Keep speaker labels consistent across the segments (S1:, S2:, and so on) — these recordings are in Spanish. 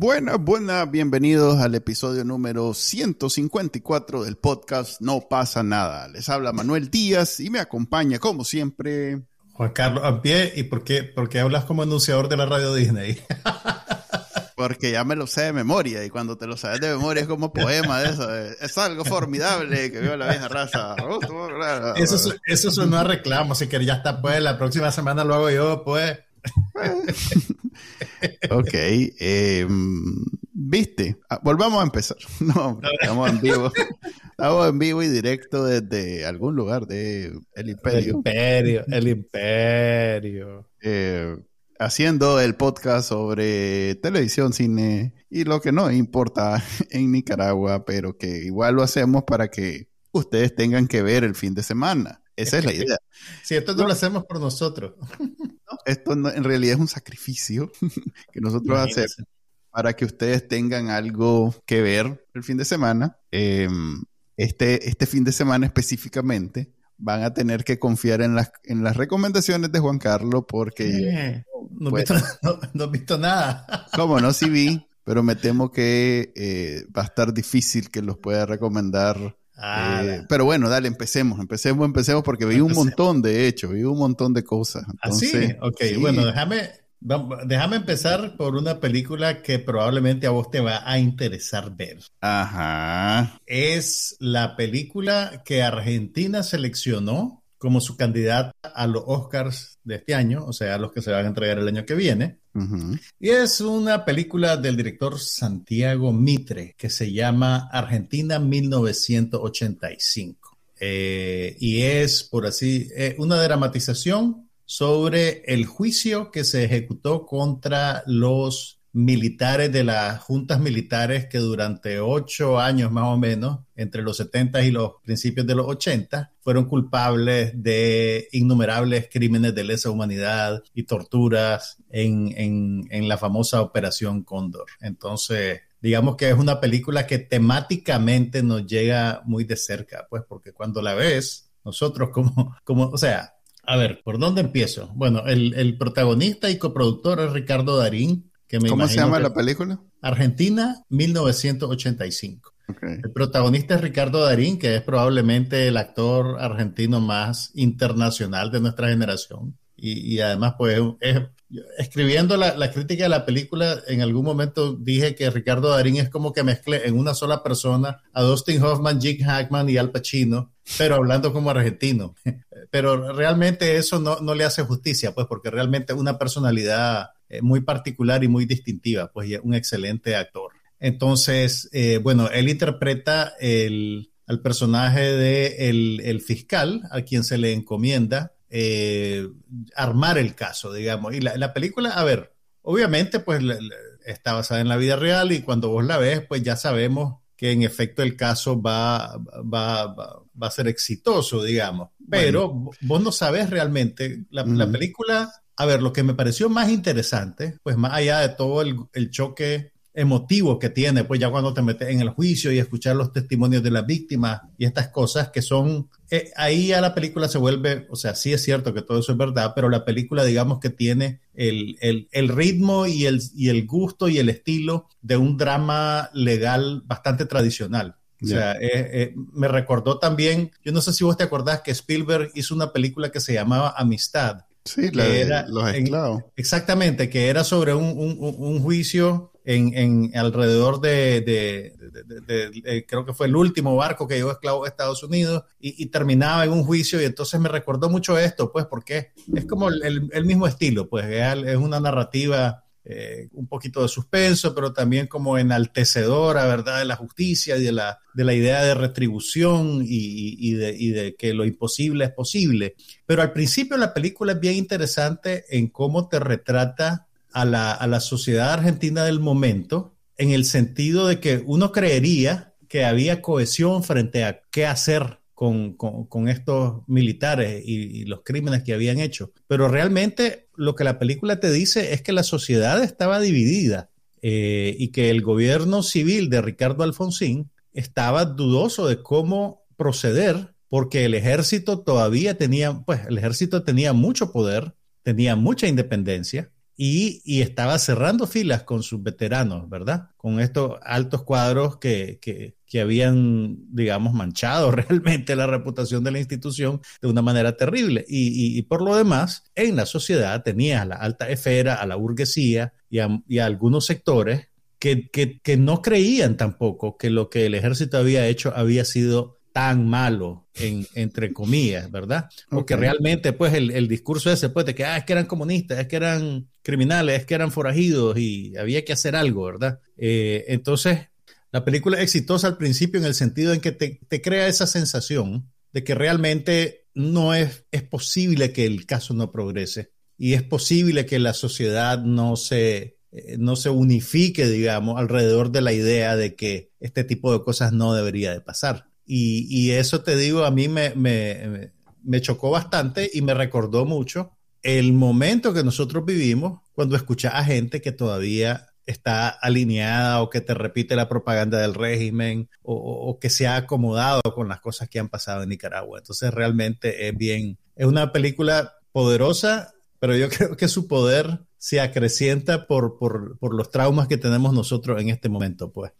S1: Buenas, buenas, bienvenidos al episodio número 154 del podcast No pasa nada. Les habla Manuel Díaz y me acompaña, como siempre,
S2: Juan Carlos Ampie. ¿Y por qué, por qué hablas como anunciador de la radio Disney?
S1: porque ya me lo sé de memoria y cuando te lo sabes de memoria es como poema de eso. Es algo formidable que vio la vieja raza.
S2: Eso, eso suena a reclamo, así que ya está, pues la próxima semana lo hago yo, pues.
S1: ok. Eh, ¿Viste? Ah, volvamos a empezar. No, estamos en vivo. Estamos en vivo y directo desde algún lugar de El Imperio.
S2: El Imperio, el Imperio.
S1: Eh, haciendo el podcast sobre televisión, cine y lo que no importa en Nicaragua, pero que igual lo hacemos para que ustedes tengan que ver el fin de semana. Esa es la idea.
S2: Sí, esto no lo hacemos por nosotros.
S1: esto en realidad es un sacrificio que nosotros hacemos para que ustedes tengan algo que ver el fin de semana. Em, este, este fin de semana específicamente van a tener que confiar en las, en las recomendaciones de Juan Carlos porque...
S2: no, he visto, nada.
S1: ¿Cómo no? Sí vi, pero me temo que eh, va a estar difícil que los pueda recomendar Ah, eh, pero bueno, dale, empecemos, empecemos, empecemos, porque vi un montón de hechos, vi un montón de cosas.
S2: Entonces, ¿Ah, sí? Ok, bueno, déjame, déjame empezar por una película que probablemente a vos te va a interesar ver.
S1: Ajá.
S2: Es la película que Argentina seleccionó como su candidata a los Oscars de este año, o sea, los que se van a entregar el año que viene. Y es una película del director Santiago Mitre que se llama Argentina 1985. Eh, y es, por así, eh, una dramatización sobre el juicio que se ejecutó contra los militares de las juntas militares que durante ocho años más o menos, entre los 70 y los principios de los 80, fueron culpables de innumerables crímenes de lesa humanidad y torturas en, en la famosa Operación Cóndor. Entonces, digamos que es una película que temáticamente nos llega muy de cerca, pues porque cuando la ves, nosotros como, como o sea, a ver, ¿por dónde empiezo? Bueno, el, el protagonista y coproductor es Ricardo Darín,
S1: ¿Cómo se llama la película?
S2: Argentina, 1985. El protagonista es Ricardo Darín, que es probablemente el actor argentino más internacional de nuestra generación. Y, además, pues, escribiendo la, crítica de la película, en algún momento dije que Ricardo Darín es como que mezcle en una sola persona a Dustin Hoffman, Jim Hackman y Al Pacino, pero hablando como argentino. pero realmente eso no, no le hace justicia, pues, porque realmente una personalidad eh, muy particular y muy distintiva, pues un excelente actor. Entonces, eh, bueno, él interpreta el, al personaje de el, fiscal, a quien se le encomienda eh, armar el caso, digamos. Y la, película, a ver, obviamente, pues está basada en la vida real y cuando vos la ves, pues ya sabemos que en efecto el caso va, va, va, a ser exitoso, digamos. Pero vos no sabes realmente, la, la película a ver, lo que me pareció más interesante, pues más allá de todo el, choque emotivo que tiene, pues ya cuando te metes en el juicio y escuchar los testimonios de las víctimas y estas cosas que son, eh, ahí ya la película se vuelve, o sea, sí es cierto que todo eso es verdad, pero la película digamos que tiene el, ritmo y el, y el gusto y el estilo de un drama legal bastante tradicional. O sea, eh, eh, me recordó también, yo no sé si vos te acordás que Spielberg hizo una película que se llamaba Amistad
S1: Sí, la era, los esclavos.
S2: exactamente, que era sobre un, juicio en, alrededor de, creo que fue el último barco que llevó esclavos a Estados Unidos y, terminaba en un juicio y entonces me recordó mucho esto, pues porque es como el, mismo estilo, pues es una narrativa eh, un poquito de suspenso, pero también como enaltecedora, ¿verdad?, de la justicia y de la, de la idea de retribución y, de, que lo imposible es posible. Pero al principio la película es bien interesante en cómo te retrata a la, a la sociedad argentina del momento, en el sentido de que uno creería que había cohesión frente a qué hacer con, estos militares y, los crímenes que habían hecho. Pero realmente lo que la película te dice es que la sociedad estaba dividida eh, y que el gobierno civil de Ricardo Alfonsín estaba dudoso de cómo proceder porque el ejército todavía tenía, pues el ejército tenía mucho poder, tenía mucha independencia y, estaba cerrando filas con sus veteranos, ¿verdad? Con estos altos cuadros que, que, habían, digamos, manchado realmente la reputación de la institución de una manera terrible. Y, por lo demás, en la sociedad tenía a la alta esfera, a la burguesía y a, algunos sectores que, que, no creían tampoco que lo que el ejército había hecho había sido tan malo, en, entre comillas, ¿verdad? Porque realmente, pues, el, discurso ese, pues, de que, ah, es que eran comunistas, es que eran criminales, es que eran forajidos y había que hacer algo, ¿verdad? Eh, entonces, la película es exitosa al principio en el sentido en que te, te crea esa sensación de que realmente no es, es posible que el caso no progrese y es posible que la sociedad no se, eh, no se unifique, digamos, alrededor de la idea de que este tipo de cosas no debería de pasar. Y, eso te digo, a mí me, me, chocó bastante y me recordó mucho el momento que nosotros vivimos cuando escuchas a gente que todavía está alineada o que te repite la propaganda del régimen o, que se ha acomodado con las cosas que han pasado en Nicaragua. Entonces realmente es bien, es una película poderosa, pero yo creo que su poder se acrecienta por, por, los traumas que tenemos nosotros en este momento, pues.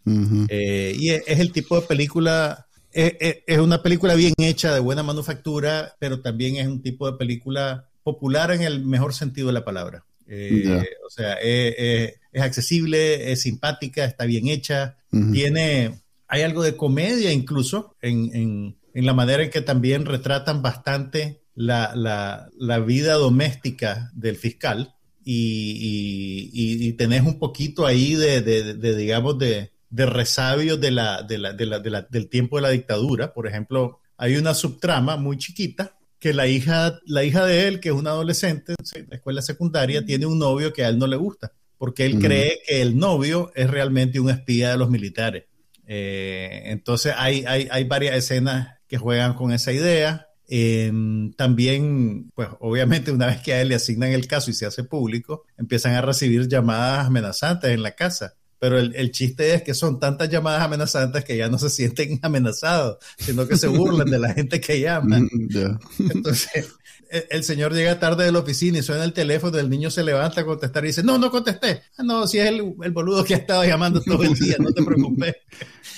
S2: Eh, y es, el tipo de película es, una película bien hecha, de buena manufactura, pero también es un tipo de película popular en el mejor sentido de la palabra. Eh, o sea, es, accesible, es simpática, está bien hecha, tiene, hay algo de comedia incluso en, la manera en que también retratan bastante la, vida doméstica del fiscal y, tenés un poquito ahí de digamos, de, de resabios de la, de la, de la, del tiempo de la dictadura. Por ejemplo, hay una subtrama muy chiquita que la hija, la hija de él, que es una adolescente de la escuela secundaria, tiene un novio que a él no le gusta, porque él cree que el novio es realmente un espía de los militares. Eh, entonces hay, hay, hay, varias escenas que juegan con esa idea. Em, también, pues obviamente una vez que a él le asignan el caso y se hace público, empiezan a recibir llamadas amenazantes en la casa pero el, chiste es que son tantas llamadas amenazantes que ya no se sienten amenazados, sino que se burlan de la gente que llama. Mm, Entonces, el, señor llega tarde de la oficina y suena el teléfono, el niño se levanta a contestar y dice, no, no contesté. Ah, no, si es el, el boludo que ha estado llamando todo el día, no te preocupes.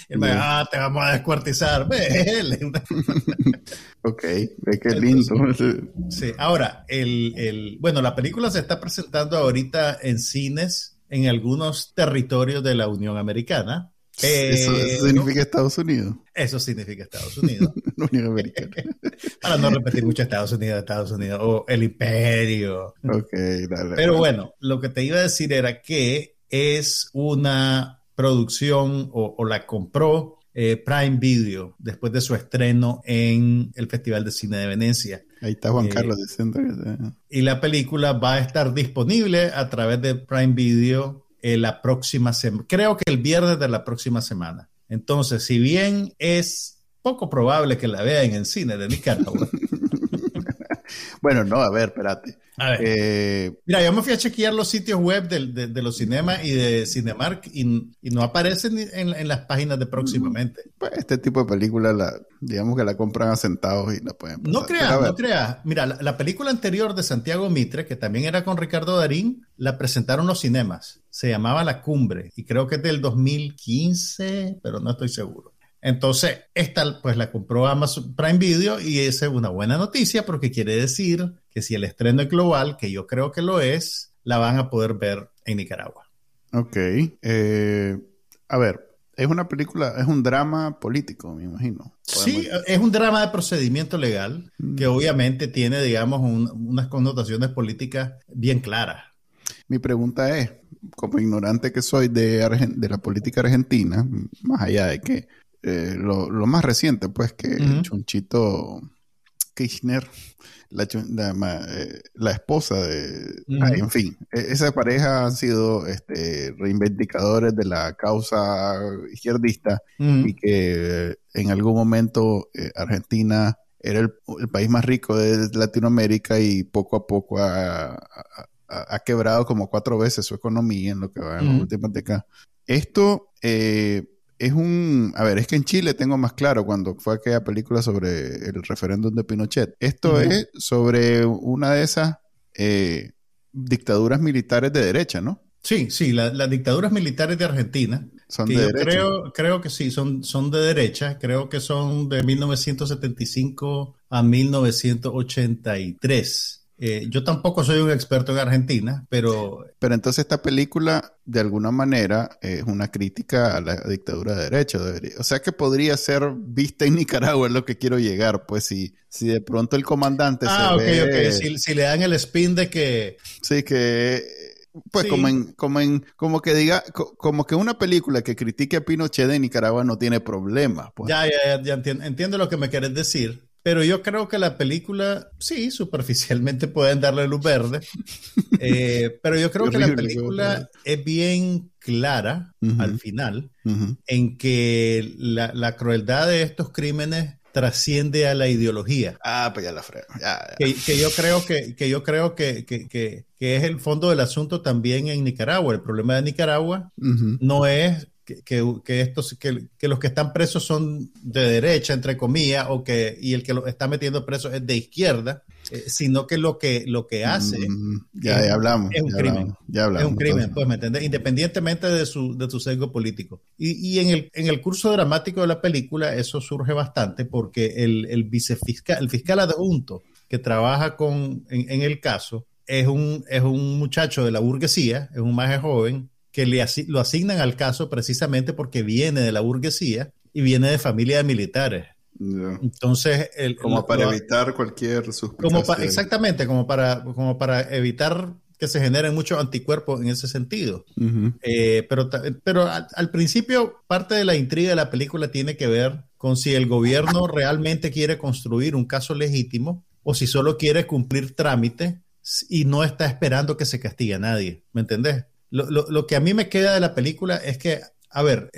S2: Y él me dice, ah, te vamos a descuartizar. Ve,
S1: ok, ve qué lindo.
S2: sí, ahora, el, el, bueno, la película se está presentando ahorita en cines en algunos territorios de la Unión Americana.
S1: eso, significa Estados Unidos.
S2: Eso significa Estados Unidos.
S1: Unión Americana.
S2: Para no repetir mucho Estados Unidos, Estados Unidos, o el imperio.
S1: Ok, dale.
S2: Pero bueno, lo que te iba a decir era que es una producción o la compró eh, Prime Video después de su estreno en el Festival de Cine de Venecia.
S1: Ahí está Juan eh, Carlos diciendo
S2: Y la película va a estar disponible a través de Prime Video eh, la próxima semana, creo que el viernes de la próxima semana. Entonces, si bien es poco probable que la vean en cine de Nicaragua,
S1: Bueno, no, a ver, espérate.
S2: Eh, Mira, yo me fui a chequear los sitios web de, los cinemas y de Cinemark y, no aparecen en, las páginas de próximamente.
S1: Pues este tipo de películas, la, digamos que la compran a centavos y la pueden
S2: No creas, no creas. Mira, la, película anterior de Santiago Mitre, que también era con Ricardo Darín, la presentaron los cinemas. Se llamaba La Cumbre y creo que es del 2015, pero no estoy seguro. Entonces, esta pues la compró Amazon Prime Video y esa es una buena noticia porque quiere decir que si el estreno es global, que yo creo que lo es, la van a poder ver en Nicaragua.
S1: Ok. Eh, a ver, es una película, es un drama político, me imagino.
S2: Sí, es un drama de procedimiento legal mm. que obviamente tiene, digamos, unas connotaciones políticas bien claras.
S1: Mi pregunta es, como ignorante que soy de, de la política argentina, más allá de que eh, lo, más reciente, pues, que Chunchito Kirchner, la, eh, la, esposa de... en fin, e, esa pareja han sido este, reivindicadores de la causa izquierdista y que en algún momento eh, Argentina era el, país más rico de Latinoamérica y poco a poco ha, quebrado como cuatro veces su economía en lo que va en las últimas décadas. Esto eh, es un, a ver, es que en Chile tengo más claro cuando fue aquella película sobre el referéndum de Pinochet. Esto es sobre una de esas eh, dictaduras militares de derecha, ¿no?
S2: Sí, sí, las dictaduras militares de Argentina. Son de derecha. Creo, creo que sí, son, son de derecha. Creo que son de 1975 a 1983. Eh, yo tampoco soy un experto en Argentina, pero...
S1: Pero entonces esta película, de alguna manera, es una crítica a la dictadura de derecho. O sea que podría ser vista en Nicaragua, es lo que quiero llegar. Pues si, si de pronto el comandante
S2: ah, se ok, ok. Si, si, le dan el spin de que...
S1: Sí, que... Pues como en, como en, como que diga, como que una película que critique a Pinochet de Nicaragua no tiene problema. Pues.
S2: Ya, ya, ya, entiendo, entiendo lo que me quieres decir. Pero yo creo que la película, sí, superficialmente pueden darle luz verde, eh, pero yo creo que la película es bien clara al final en que la, crueldad de estos crímenes trasciende a la ideología.
S1: Ah, pues ya la frego.
S2: Que, yo creo que, que yo creo que, que, que, es el fondo del asunto también en Nicaragua. El problema de Nicaragua no es que, estos, que, los que están presos son de derecha, entre comillas, o que, y el que lo está metiendo preso es de izquierda, eh, sino que lo que, lo que hace
S1: mm, ya, hablamos,
S2: es un crimen. es un crimen, pues, ¿me entiendes? Independientemente de su, de su sesgo político. Y, y, en, el, en el curso dramático de la película eso surge bastante porque el, el vicefiscal, el fiscal adjunto que trabaja con, en, el caso, es un, es un muchacho de la burguesía, es un maje joven, que le lo asignan al caso precisamente porque viene de la burguesía y viene de familia de militares. Entonces, el,
S1: como para evitar cualquier
S2: como Exactamente, como para, como para evitar que se generen muchos anticuerpos en ese sentido. Eh, pero pero al, principio, parte de la intriga de la película tiene que ver con si el gobierno realmente quiere construir un caso legítimo o si solo quiere cumplir trámite y no está esperando que se castigue a nadie. ¿Me entendés? Lo, que a mí me queda de la película es que, a ver,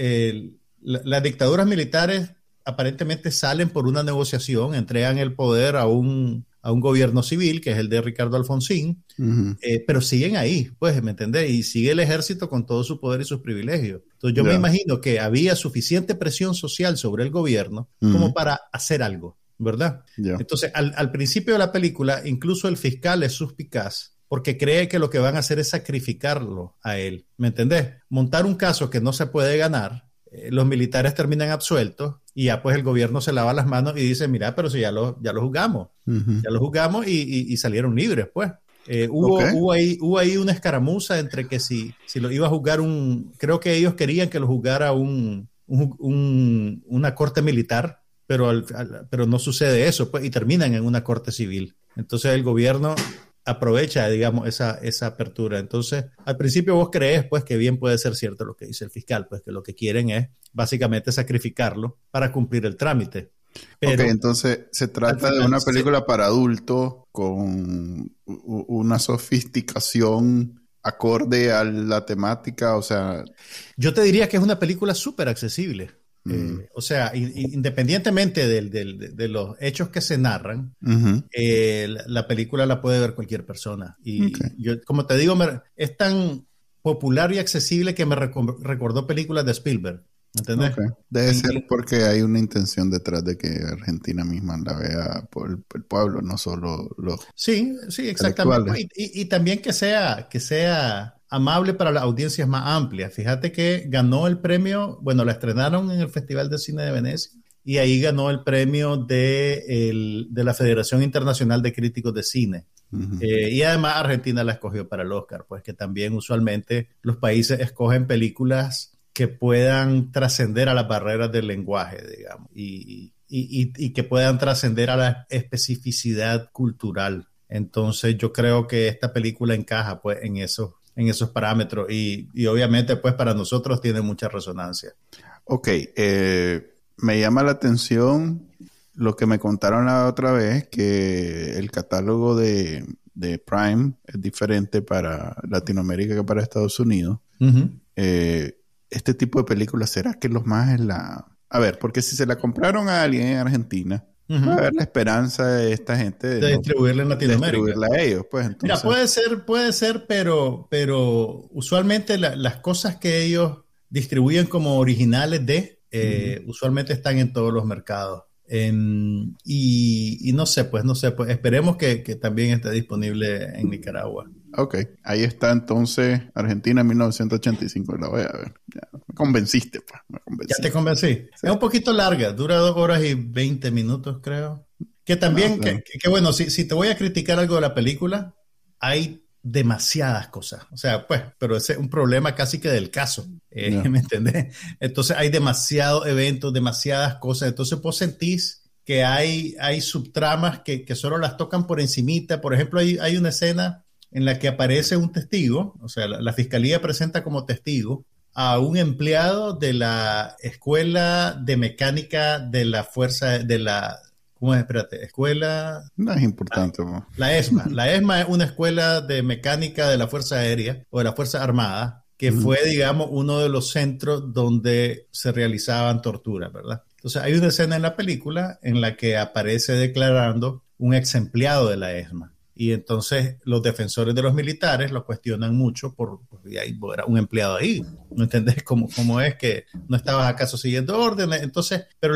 S2: las dictaduras militares aparentemente salen por una negociación, entregan el poder a un, a un gobierno civil, que es el de Ricardo Alfonsín, eh, pero siguen ahí, pues, ¿me entendés? Y sigue el ejército con todo su poder y sus privilegios. Entonces yo me imagino que había suficiente presión social sobre el gobierno como para hacer algo, ¿verdad? Entonces, al, al, principio de la película, incluso el fiscal es suspicaz porque cree que lo que van a hacer es sacrificarlo a él. ¿Me entendés? Montar un caso que no se puede ganar, eh, los militares terminan absueltos y ya pues el gobierno se lava las manos y dice, mira, pero si ya lo, ya lo juzgamos, ya lo juzgamos y, salieron libres, pues. Eh, hubo, hubo, ahí, hubo ahí una escaramuza entre que si, si lo iba a juzgar un, creo que ellos querían que lo juzgara un, una corte militar, pero, pero no sucede eso, pues, y terminan en una corte civil. Entonces el gobierno aprovecha, digamos, esa, esa apertura. Entonces, al principio vos crees, pues, que bien puede ser cierto lo que dice el fiscal, pues, que lo que quieren es básicamente sacrificarlo para cumplir el trámite.
S1: ok, entonces se trata de una película para adultos con una sofisticación acorde a la temática, o sea...
S2: Yo te diría que es una película súper accesible. Mm. Eh, o sea, independientemente de los hechos que se narran, eh, la, película la puede ver cualquier persona. Y yo, como te digo, es tan popular y accesible que me recordó películas de Spielberg. ¿Entendés?
S1: Debe ser porque hay una intención detrás de que Argentina misma la vea por el, pueblo, no solo los.
S2: Sí, sí, exactamente. Y, y, también que sea, que sea amable para las audiencias más amplias. Fíjate que ganó el premio, bueno, la estrenaron en el Festival de Cine de Venecia y ahí ganó el premio de, de la Federación Internacional de Críticos de Cine. Eh, y además Argentina la escogió para el Oscar, pues que también usualmente los países escogen películas que puedan trascender a las barreras del lenguaje, digamos, y, y, y que puedan trascender a la especificidad cultural. Entonces yo creo que esta película encaja pues en eso en esos parámetros y, obviamente pues para nosotros tiene mucha resonancia.
S1: Ok, eh, me llama la atención lo que me contaron la otra vez, que el catálogo de, Prime es diferente para Latinoamérica que para Estados Unidos. Eh, este tipo de películas, ¿será que los más es la... A ver, porque si se la compraron a alguien en Argentina, haber la esperanza de esta gente
S2: de, distribuirla en Latinoamérica.
S1: distribuirla a ellos, pues
S2: Mira, puede ser, puede ser, pero, pero usualmente las cosas que ellos distribuyen como originales de, eh, usualmente están en todos los mercados. Y, no sé, pues no sé, pues esperemos que, también esté disponible en Nicaragua.
S1: Ok, ahí está entonces Argentina 1985, la voy a ver. me convenciste, pues.
S2: Ya te convencí. Es un poquito larga, dura dos horas y veinte minutos, creo. Que también, ah, que, bueno, si, si te voy a criticar algo de la película, hay demasiadas cosas. O sea, pues, pero ese es un problema casi que del caso. Eh, ¿Me entendés? Entonces hay demasiados eventos, demasiadas cosas. Entonces vos sentís que hay, hay subtramas que, que solo las tocan por encimita. Por ejemplo, hay, hay una escena en la que aparece un testigo, o sea, la, la fiscalía presenta como testigo a un empleado de la escuela de mecánica de la fuerza de la ¿Cómo es? Espérate, escuela.
S1: No es importante.
S2: Ah, la ESMA. La ESMA es una escuela de mecánica de la Fuerza Aérea o de la Fuerza Armada, que fue, digamos, uno de los centros donde se realizaban torturas, ¿verdad? Entonces, hay una escena en la película en la que aparece declarando un ex empleado de la ESMA. Y entonces los defensores de los militares lo cuestionan mucho por, porque era un empleado ahí. ¿No entendés cómo, cómo es que no estabas acaso siguiendo órdenes? Entonces, pero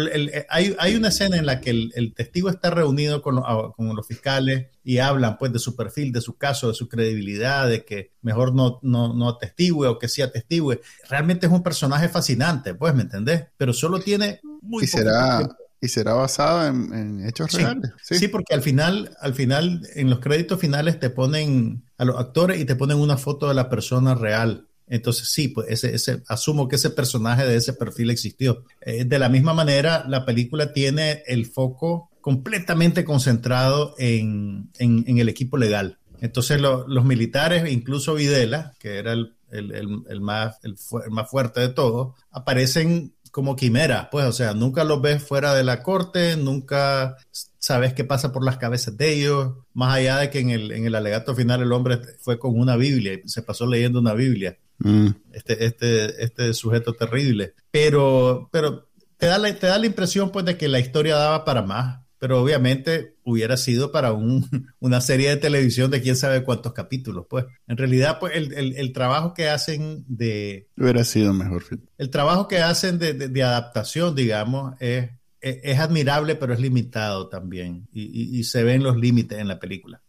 S2: hay, hay, una escena en la que el, testigo está reunido con, con, los fiscales y hablan pues de su perfil, de su caso, de su credibilidad, de que mejor no, no, no atestigue o que sí atestigue. Realmente es un personaje fascinante, pues, ¿me entendés? Pero solo tiene
S1: muy... Y será... Y será basado en, hechos reales.
S2: ¿sí? porque al final, al final, en los créditos finales te ponen a los actores y te ponen una foto de la persona real. Entonces sí, pues ese, ese, asumo que ese personaje de ese perfil existió. Eh, de la misma manera, la película tiene el foco completamente concentrado en, el equipo legal. Entonces los militares, incluso Videla, que era el, más, el, más fuerte de todos, aparecen como quimera, pues, o sea, nunca los ves fuera de la corte, nunca sabes qué pasa por las cabezas de ellos, más allá de que en el, en el alegato final el hombre fue con una Biblia y se pasó leyendo una Biblia. Mm. Este, este, este sujeto terrible. Pero, pero te da, la, te da la impresión, pues, de que la historia daba para más pero obviamente hubiera sido para una serie de televisión de quién sabe cuántos capítulos, pues. En realidad, pues, el, trabajo que hacen de...
S1: Hubiera sido mejor.
S2: El trabajo que hacen de, adaptación, digamos, es, es, admirable, pero es limitado también. Y, se ven los límites en la película.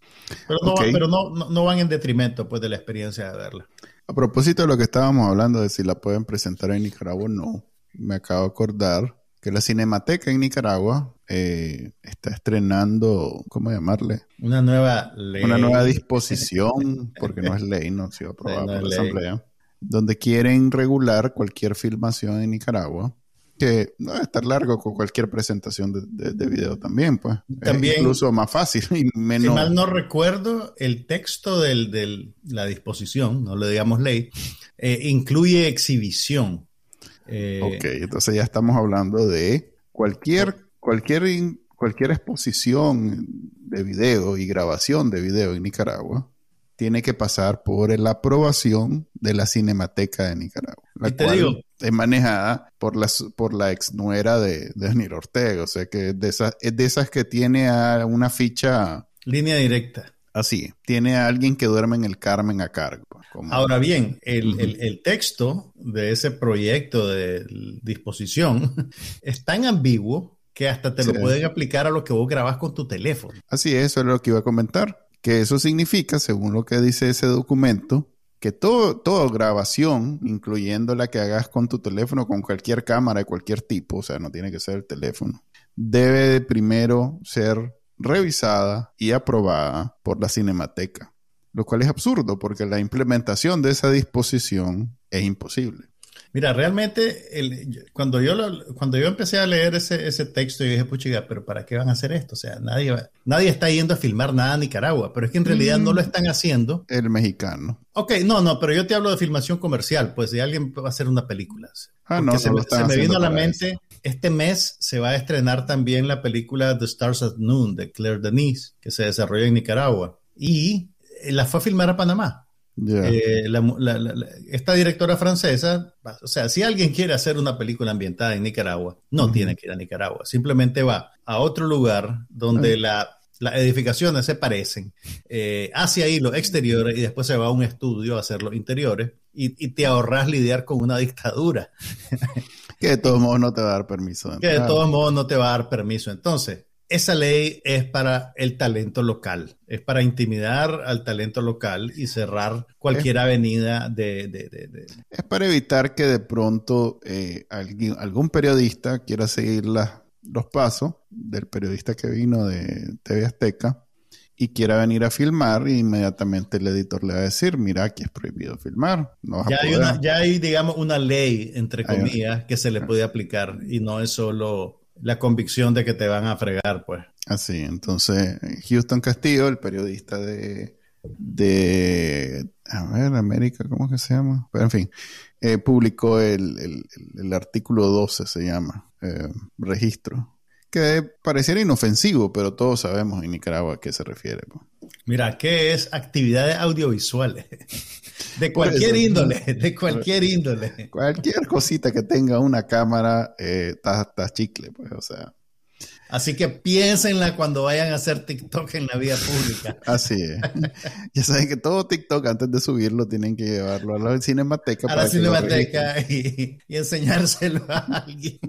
S2: Pero, no, pero no, no, van en detrimento, pues, de la experiencia de verla.
S1: A propósito de lo que estábamos hablando de si la pueden presentar en Nicaragua o no, me acabo de acordar que la Cinemateca en Nicaragua eh, está estrenando, ¿cómo llamarle?
S2: Una nueva ley.
S1: Una nueva disposición, porque no es ley, no ha sido aprobada por la Asamblea, donde quieren regular cualquier filmación en Nicaragua, que no debe estar largo con cualquier presentación de, de, video también, pues. También, incluso más fácil y menos... Si
S2: mal no recuerdo, el texto de la disposición, no le digamos ley, eh, incluye exhibición.
S1: Eh, ok, entonces ya estamos hablando de cualquier, cualquier, cualquier exposición de video y grabación de video en Nicaragua tiene que pasar por la aprobación de la Cinemateca de Nicaragua, la cual es manejada por la, por la ex nuera de, Daniel Ortega, o sea que de esas, es de esas que tiene una ficha...
S2: Línea directa.
S1: Así, tiene a alguien que duerme en el Carmen a cargo.
S2: Ahora bien, el, texto de ese proyecto de disposición es tan ambiguo que hasta te lo pueden aplicar a lo que vos grabás con tu teléfono.
S1: Así es, eso es lo que iba a comentar. Que eso significa, según lo que dice ese documento, que todo, toda grabación, incluyendo la que hagas con tu teléfono, con cualquier cámara de cualquier tipo, o sea, no tiene que ser el teléfono, debe primero ser revisada y aprobada por la Cinemateca, lo cual es absurdo porque la implementación de esa disposición es imposible.
S2: Mira, realmente cuando, yo cuando yo empecé a leer ese, ese texto, yo dije, puchiga, pero ¿para qué van a hacer esto? O sea, nadie, nadie está yendo a filmar nada a Nicaragua, pero es que en realidad no lo están haciendo.
S1: El mexicano.
S2: Ok, no, no, pero yo te hablo de filmación comercial, pues de alguien va a hacer una película.
S1: Ah, no,
S2: se, me, vino a la mente, este mes se va a estrenar también la película The Stars at Noon de Claire Denis, que se desarrolla en Nicaragua. Y eh, la fue a filmar a Panamá. Eh, esta directora francesa, o sea, si alguien quiere hacer una película ambientada en Nicaragua, no tiene que ir a Nicaragua, simplemente va a otro lugar donde la, las edificaciones se parecen, eh, hacia ahí los exteriores y después se va a un estudio a hacer los interiores y, te ahorras lidiar con una dictadura.
S1: que de todos modos no te va a dar permiso.
S2: que de todos modos no te va a dar permiso. Entonces, esa ley es para el talento local, es para intimidar al talento local y cerrar cualquier avenida de,
S1: Es para evitar que de pronto eh, alguien, algún periodista quiera seguir los pasos del periodista que vino de TV Azteca y quiera venir a filmar y inmediatamente el editor le va a decir, mira, aquí es prohibido filmar.
S2: ya, hay una, ya hay, digamos, una ley, entre comillas, que se le puede aplicar y no es solo la convicción de que te van a fregar, pues.
S1: Así, entonces, Houston Castillo, el periodista de, de a ver, América, ¿cómo que se llama? Pero en fin, eh, publicó el, el, artículo 12, se llama, eh, registro, que pareciera inofensivo, pero todos sabemos en Nicaragua a qué se refiere.
S2: Mira, ¿qué es actividades audiovisuales? De cualquier índole, de cualquier índole.
S1: Cualquier cosita que tenga una cámara está eh, chicle, pues, o sea.
S2: Así que piénsenla cuando vayan a hacer TikTok en la vía pública.
S1: Así es. ya saben que todo TikTok antes de subirlo tienen que llevarlo a la cinemateca.
S2: A la cinemateca y, enseñárselo a alguien.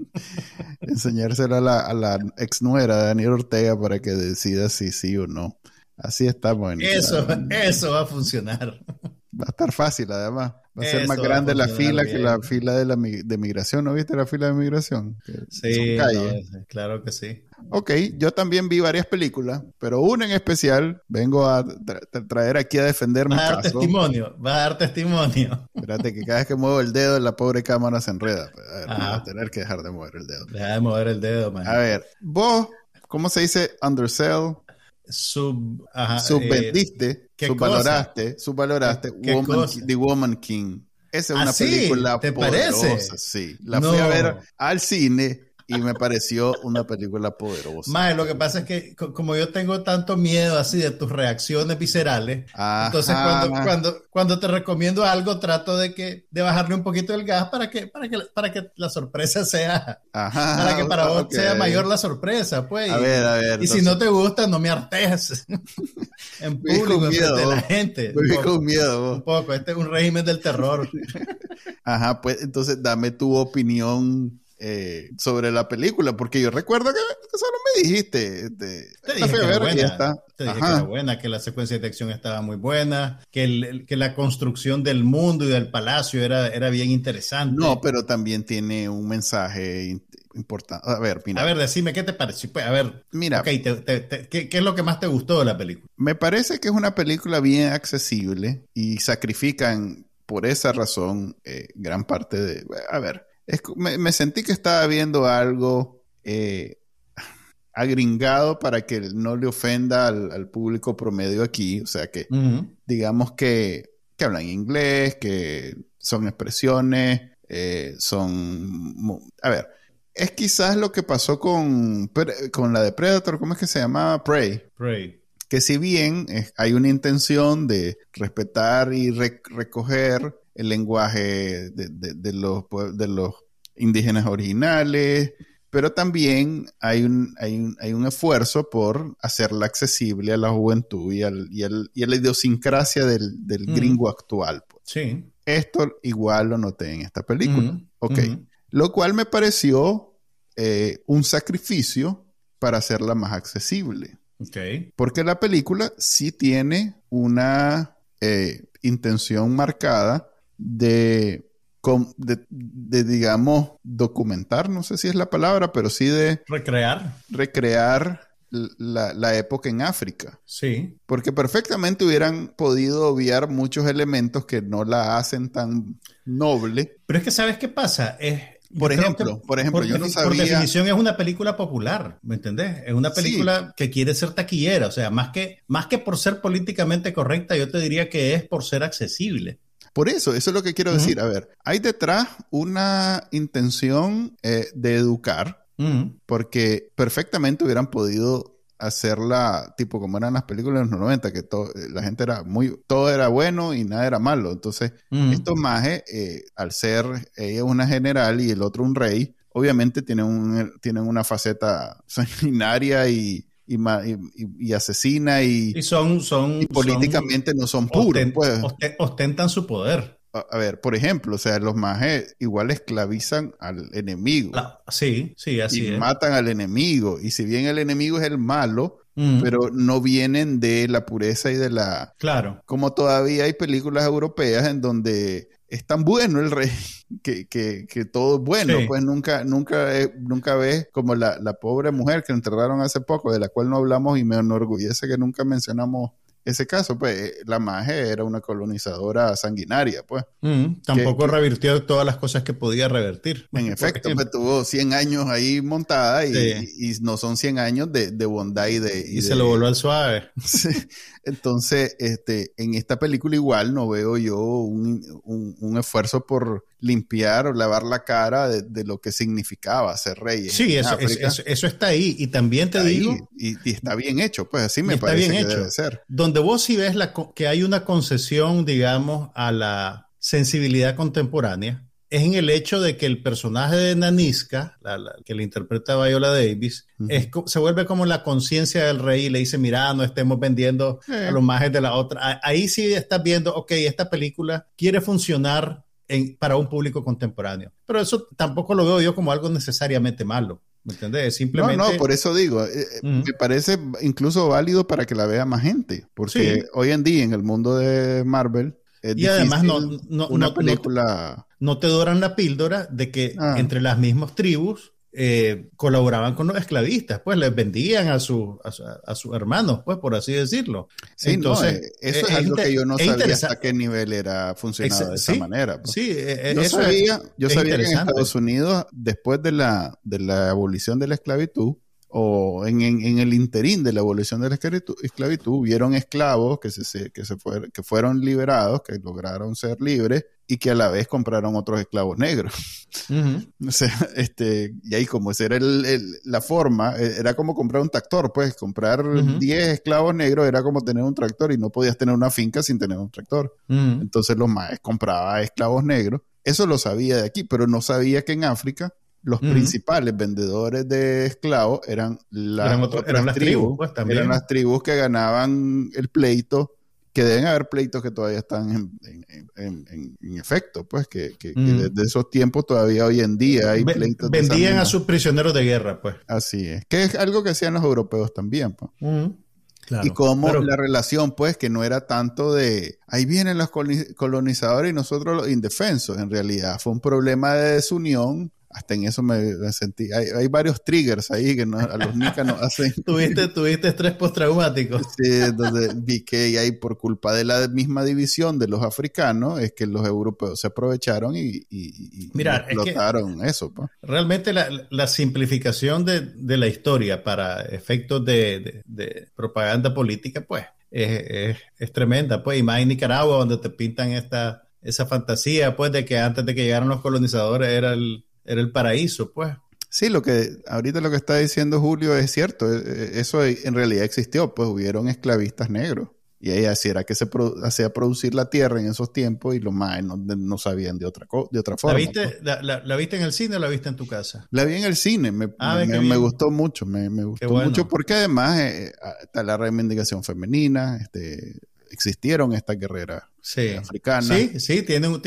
S1: Enseñárselo a la, a la ex nuera de Daniel Ortega para que decida si sí o no. Así estamos.
S2: En eso, eso va a funcionar.
S1: Va a estar fácil, además. Va a ser más grande la fila que la fila de, la, de migración. ¿No viste la fila de migración?
S2: sí, claro que sí.
S1: Ok, yo también vi varias películas, pero una en especial vengo a traer aquí a defender mi
S2: caso. Va a dar testimonio, va a dar testimonio.
S1: Espérate que cada vez que muevo el dedo la pobre cámara se enreda. A ver, voy a tener que dejar de mover el dedo.
S2: Deja de mover el dedo, man.
S1: A ver, vos, ¿cómo se dice undersell?
S2: Sub,
S1: Subvendiste, eh, subvaloraste, subvaloraste The Woman King. Esa es una ¿Ah, película ¿Te poderosa, parece? sí. La fui a ver al cine y me pareció una película poderosa.
S2: Mae, lo que pasa es que como yo tengo tanto miedo así de tus reacciones viscerales, entonces cuando, cuando, cuando te recomiendo algo trato de que de bajarle un poquito el gas para que para que para que la sorpresa sea para que para vos sea mayor la sorpresa, pues.
S1: A ver, a ver.
S2: Y si no te gusta, no me artes en público de la gente.
S1: Voy con miedo.
S2: Un poco, este es un régimen del terror.
S1: Ajá, pues entonces dame tu opinión eh, sobre la película, porque yo recuerdo que, solo me dijiste. Este,
S2: te dije, que, era buena, te dije que era buena, que la secuencia de acción estaba muy buena, que, que la construcción del mundo y del palacio era, era bien interesante.
S1: No, pero también tiene un mensaje importante. A ver,
S2: mira. A ver, decime, ¿qué te parece? Pues, a ver, mira. ¿qué, ¿qué, es lo que más te gustó de la película?
S1: Me parece que es una película bien accesible y sacrifican por esa razón eh, gran parte de... A ver, me, sentí que estaba viendo algo eh, agringado para que no le ofenda al, público promedio aquí. O sea que, digamos que, que, hablan inglés, que son expresiones, eh, son... A ver, es quizás lo que pasó con, con la de Predator, ¿cómo es que se llamaba? Prey.
S2: Prey
S1: que si bien hay una intención de respetar y recoger el lenguaje de, los, de los indígenas originales, pero también hay un, hay un, hay un esfuerzo por hacerla accesible a la juventud y, al, y, al, y a la idiosincrasia del, del mm. gringo actual. Pues.
S2: Sí.
S1: Esto igual lo noté en esta película. Mm. Ok. Mm. Lo cual me pareció eh, un sacrificio para hacerla más accesible.
S2: Okay.
S1: Porque la película sí tiene una eh, intención marcada de, de, digamos, documentar, no sé si es la palabra, pero sí de...
S2: Recrear.
S1: Recrear la, época en África.
S2: Sí.
S1: Porque perfectamente hubieran podido obviar muchos elementos que no la hacen tan noble.
S2: Pero es que, ¿sabes qué pasa? Es,
S1: por ejemplo, por ejemplo, yo no sabía...
S2: Por definición es una película popular, ¿me entendés? Es una película que quiere ser taquillera, o sea, más que, más que por ser políticamente correcta, yo te diría que es por ser accesible.
S1: Por eso, eso es lo que quiero decir. A ver, hay detrás una intención eh, de educar, porque perfectamente hubieran podido hacerla tipo como eran las películas de los 90, que todo, la gente era muy, todo era bueno y nada era malo. Entonces, estos majes, eh, al ser ella una general y el otro un rey, obviamente tienen, un, tienen una faceta sanguinaria y, y, asesina y,
S2: y son, son
S1: políticamente no son puros. pues.
S2: ostentan su poder
S1: a, ver, por ejemplo, o sea, los majes igual esclavizan al enemigo.
S2: sí, sí, así
S1: y matan al enemigo. Y si bien el enemigo es el malo, pero no vienen de la pureza y de la...
S2: Claro.
S1: Como todavía hay películas europeas en donde es tan bueno el rey que, que, que todo es bueno. Pues nunca, nunca, nunca ves como la, la, pobre mujer que enterraron hace poco, de la cual no hablamos y me enorgullece que nunca mencionamos ese caso, pues eh, la Maje era una colonizadora sanguinaria, pues.
S2: Mm, tampoco revirtió todas las cosas que podía revertir.
S1: En efecto, pues tuvo 100 años ahí montada y, no son 100 años de, bondad y de...
S2: Y, se lo volvió al suave.
S1: Entonces, este, en esta película igual no veo yo un, esfuerzo por limpiar o lavar la cara de, lo que significaba ser rey.
S2: Sí, eso, eso, está ahí. Y también te digo...
S1: y, está bien hecho, pues así me parece bien que hecho. debe ser.
S2: Donde vos sí ves la, que hay una concesión, digamos, a la sensibilidad contemporánea, es en el hecho de que el personaje de Naniska, la, que le interpreta Viola Davis, es, se vuelve como la conciencia del rey y le dice, mira, no estemos vendiendo a los majes de la otra. Ahí sí estás viendo, ok, esta película quiere funcionar en, para un público contemporáneo. Pero eso tampoco lo veo yo como algo necesariamente malo. ¿Me entiendes? Simplemente...
S1: No, no, por eso digo, eh, eh, me parece incluso válido para que la vea más gente, porque hoy en día en el mundo de Marvel
S2: y además no, no, una película... No, te doran la píldora de que ah. entre las mismas tribus eh, colaboraban con los esclavistas, pues les vendían a, su, a, sus hermanos, pues por así decirlo.
S1: Sí, Entonces, eh, eso es, algo que yo no sabía hasta qué nivel era funcionado de esa manera.
S2: Pues. Sí,
S1: eh, yo sabía, yo sabía que en Estados Unidos, después de la, de la abolición de la esclavitud, o en, en, el interín de la abolición de la esclavitud, hubieron esclavos que, se, que, se que fueron liberados, que lograron ser libres y que a la vez compraron otros esclavos negros. o sea, este, y ahí como esa era el, la forma, e, era como comprar un tractor, pues comprar 10 esclavos negros era como tener un tractor y no podías tener una finca sin tener un tractor. Entonces los maes compraban esclavos negros. Eso lo sabía de aquí, pero no sabía que en África los principales vendedores de esclavos eran, las tribus, pues, eran las tribus que ganaban el pleito, que deben haber pleitos que todavía están en, efecto, pues que, desde esos tiempos todavía hoy en día hay pleitos.
S2: Vendían a sus prisioneros de guerra, pues.
S1: Así es, que es algo que hacían los europeos también, pues. y como la relación, pues, que no era tanto de ahí vienen los colonizadores y nosotros los indefensos. En realidad fue un problema de desunión hasta en eso me, sentí. Hay, varios triggers ahí que a los nicas nos hacen.
S2: ¿Tuviste, tuviste estrés postraumático.
S1: sí, entonces vi que ahí por culpa de la misma división de los africanos es que los europeos se aprovecharon y, y, explotaron eso. Pues.
S2: Realmente la, simplificación de, la historia para efectos de, propaganda política, pues, es, es, tremenda. Pues, y más en Nicaragua, donde te pintan esta esa fantasía, pues, de que antes de que llegaran los colonizadores era el era el paraíso, pues.
S1: Sí, lo que ahorita lo que está diciendo Julio es cierto, e, e, eso en realidad existió, pues hubieron esclavistas negros. Y ahí así era que se hacía producir la tierra en esos tiempos y los más no, sabían de otra, de otra forma.
S2: ¿La viste, pues. la, viste en el cine o la viste en tu casa?
S1: La vi en el cine, me, ah, me, gustó mucho, me, gustó mucho porque además eh, está la reivindicación femenina, este, existieron estas guerreras
S2: sí.
S1: africanas.
S2: Sí, sí, tienen, o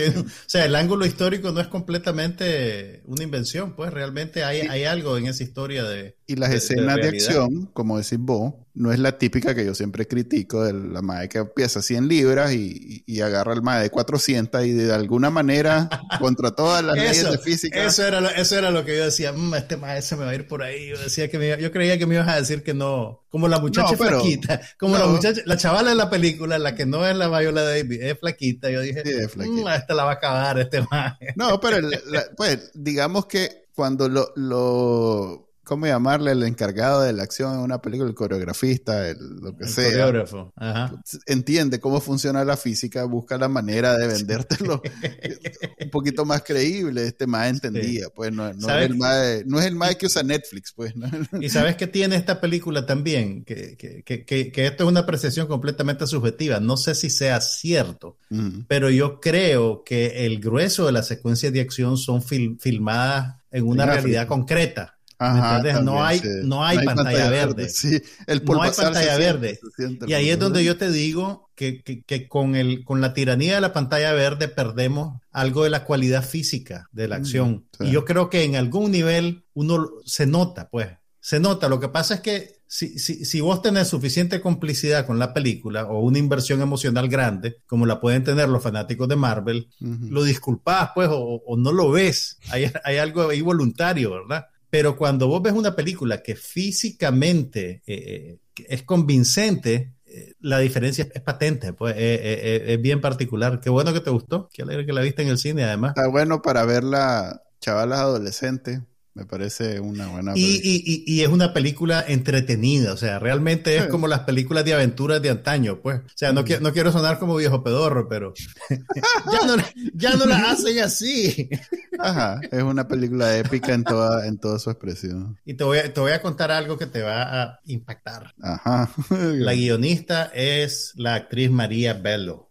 S2: sea, el ángulo histórico no es completamente una invención, pues realmente hay, hay algo en esa historia de...
S1: Y las escenas de, acción, como decís vos, no es la típica que yo siempre critico de la madre que empieza 100 libras y, y, agarra el madre de 400 y de alguna manera, contra todas las leyes de física...
S2: Eso era, lo, eso era lo que yo decía, mm, este madre se me va a ir por ahí. Yo, decía que yo creía que me ibas a decir que no, como la muchacha flaquita, como la muchacha, la chavala de la película, la que no es la Viola Davis, es flaquita. Yo dije, mm, esta la va a acabar, este
S1: No, pero pues digamos que cuando lo, lo ¿cómo llamarle? El encargado de la acción en una película, el coreografista, el, lo que
S2: El
S1: sea.
S2: coreógrafo. Ajá.
S1: Entiende cómo funciona la física, busca la manera de vendértelo un poquito más creíble. Este más entendía, pues no, no es el mae, no es el mae que usa Netflix, pues. ¿no?
S2: Y sabes que tiene esta película también, que, que, que, que, que esto es una apreciación completamente subjetiva. No sé si sea cierto, pero yo creo que el grueso de las secuencias de acción son fil- filmadas en una
S1: En
S2: realidad
S1: África.
S2: concreta.
S1: Ajá?
S2: No hay-
S1: sí.
S2: no hay pantalla verde.
S1: Sí, el
S2: No hay pantalla verde.
S1: siente
S2: Y ahí es donde yo te digo que, que- que con, el, con la tiranía de la pantalla verde perdemos algo de la cualidad física de la
S1: Mm,
S2: acción.
S1: sí.
S2: Y yo creo que en algún nivel uno se nota, pues, se nota. Lo que pasa es que si, si, si vos tenés suficiente complicidad con la película o una inversión emocional grande, como la pueden tener los fanáticos de Marvel, lo disculpás, pues, o, o no lo ves. Hay, hay algo ahí voluntario, ¿verdad? Pero cuando vos ves una película que físicamente eh, eh, es convincente, eh, la diferencia es patente, pues, es bien particular. Qué bueno que te gustó, qué alegre que la viste en el cine, además.
S1: Está bueno para verla chavalas adolescentes. Me parece una buena
S2: Y, y- y- y es una película entretenida, o sea, realmente es
S1: Sí.
S2: como las películas de aventuras de antaño, pues. O sea, no, qui- no quiero sonar como viejo pedorro, pero ya, no, ya no la hacen así.
S1: Ajá, es una película épica en toda, en toda su expresión.
S2: Y te voy, a, te voy a contar algo que te va a impactar.
S1: Ajá.
S2: La guionista es la actriz María Bello.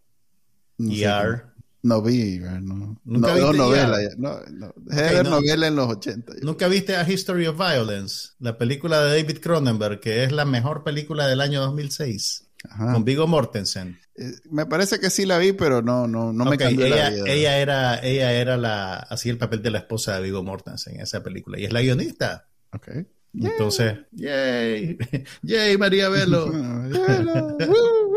S1: No sé
S2: ER.
S1: No vi, no.
S2: ¿Nunca
S1: no,
S2: viste
S1: no, novela. Ya, No, no.
S2: No.
S1: novela en los 80. yo.
S2: ¿Nunca viste A History of Violence? La película de David Cronenberg, que es la mejor película del año 2006,
S1: Ajá.
S2: con Viggo Mortensen.
S1: Eh, me parece que sí la vi, pero no, no, no me cambió
S2: ella,
S1: la vida.
S2: ella era, ella era la, hacía el papel de la esposa de Viggo Mortensen en esa película y es la guionista.
S1: Ok.
S2: Entonces, yay, yay María Bello.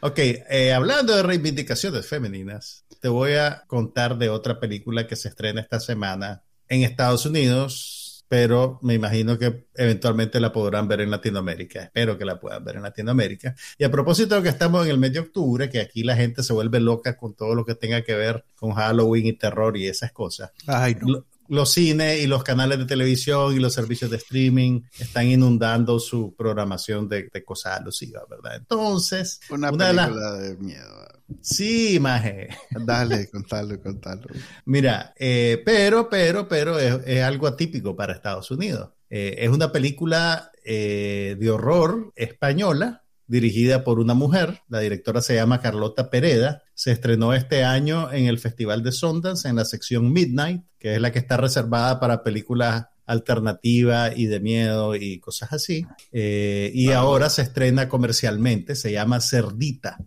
S2: Ok, eh, hablando de reivindicaciones femeninas, te voy a contar de otra película que se estrena esta semana en Estados Unidos, pero me imagino que eventualmente la podrán ver en Latinoamérica. Espero que la puedan ver en Latinoamérica. Y a propósito de que estamos en el mes de octubre, que aquí la gente se vuelve loca con todo lo que tenga que ver con Halloween y terror y esas cosas.
S1: Ay, no.
S2: Lo- los cines y los canales de televisión y los servicios de streaming están inundando su programación de, de cosas alusivas, ¿verdad? Entonces,
S1: Una,
S2: una de las-
S1: película de miedo.
S2: Sí, maje.
S1: Dale, contalo, contalo.
S2: Mira, eh, pero, pero, pero es, es algo atípico para Estados Unidos. Eh, es una película eh, de horror española dirigida por una mujer. La directora se llama Carlota Pereda. Se estrenó este año en el Festival de Sundance en la sección Midnight, que es la que está reservada para películas alternativas y de miedo y cosas así. Eh, y
S1: Ah,
S2: ahora se estrena comercialmente. Se llama Cerdita.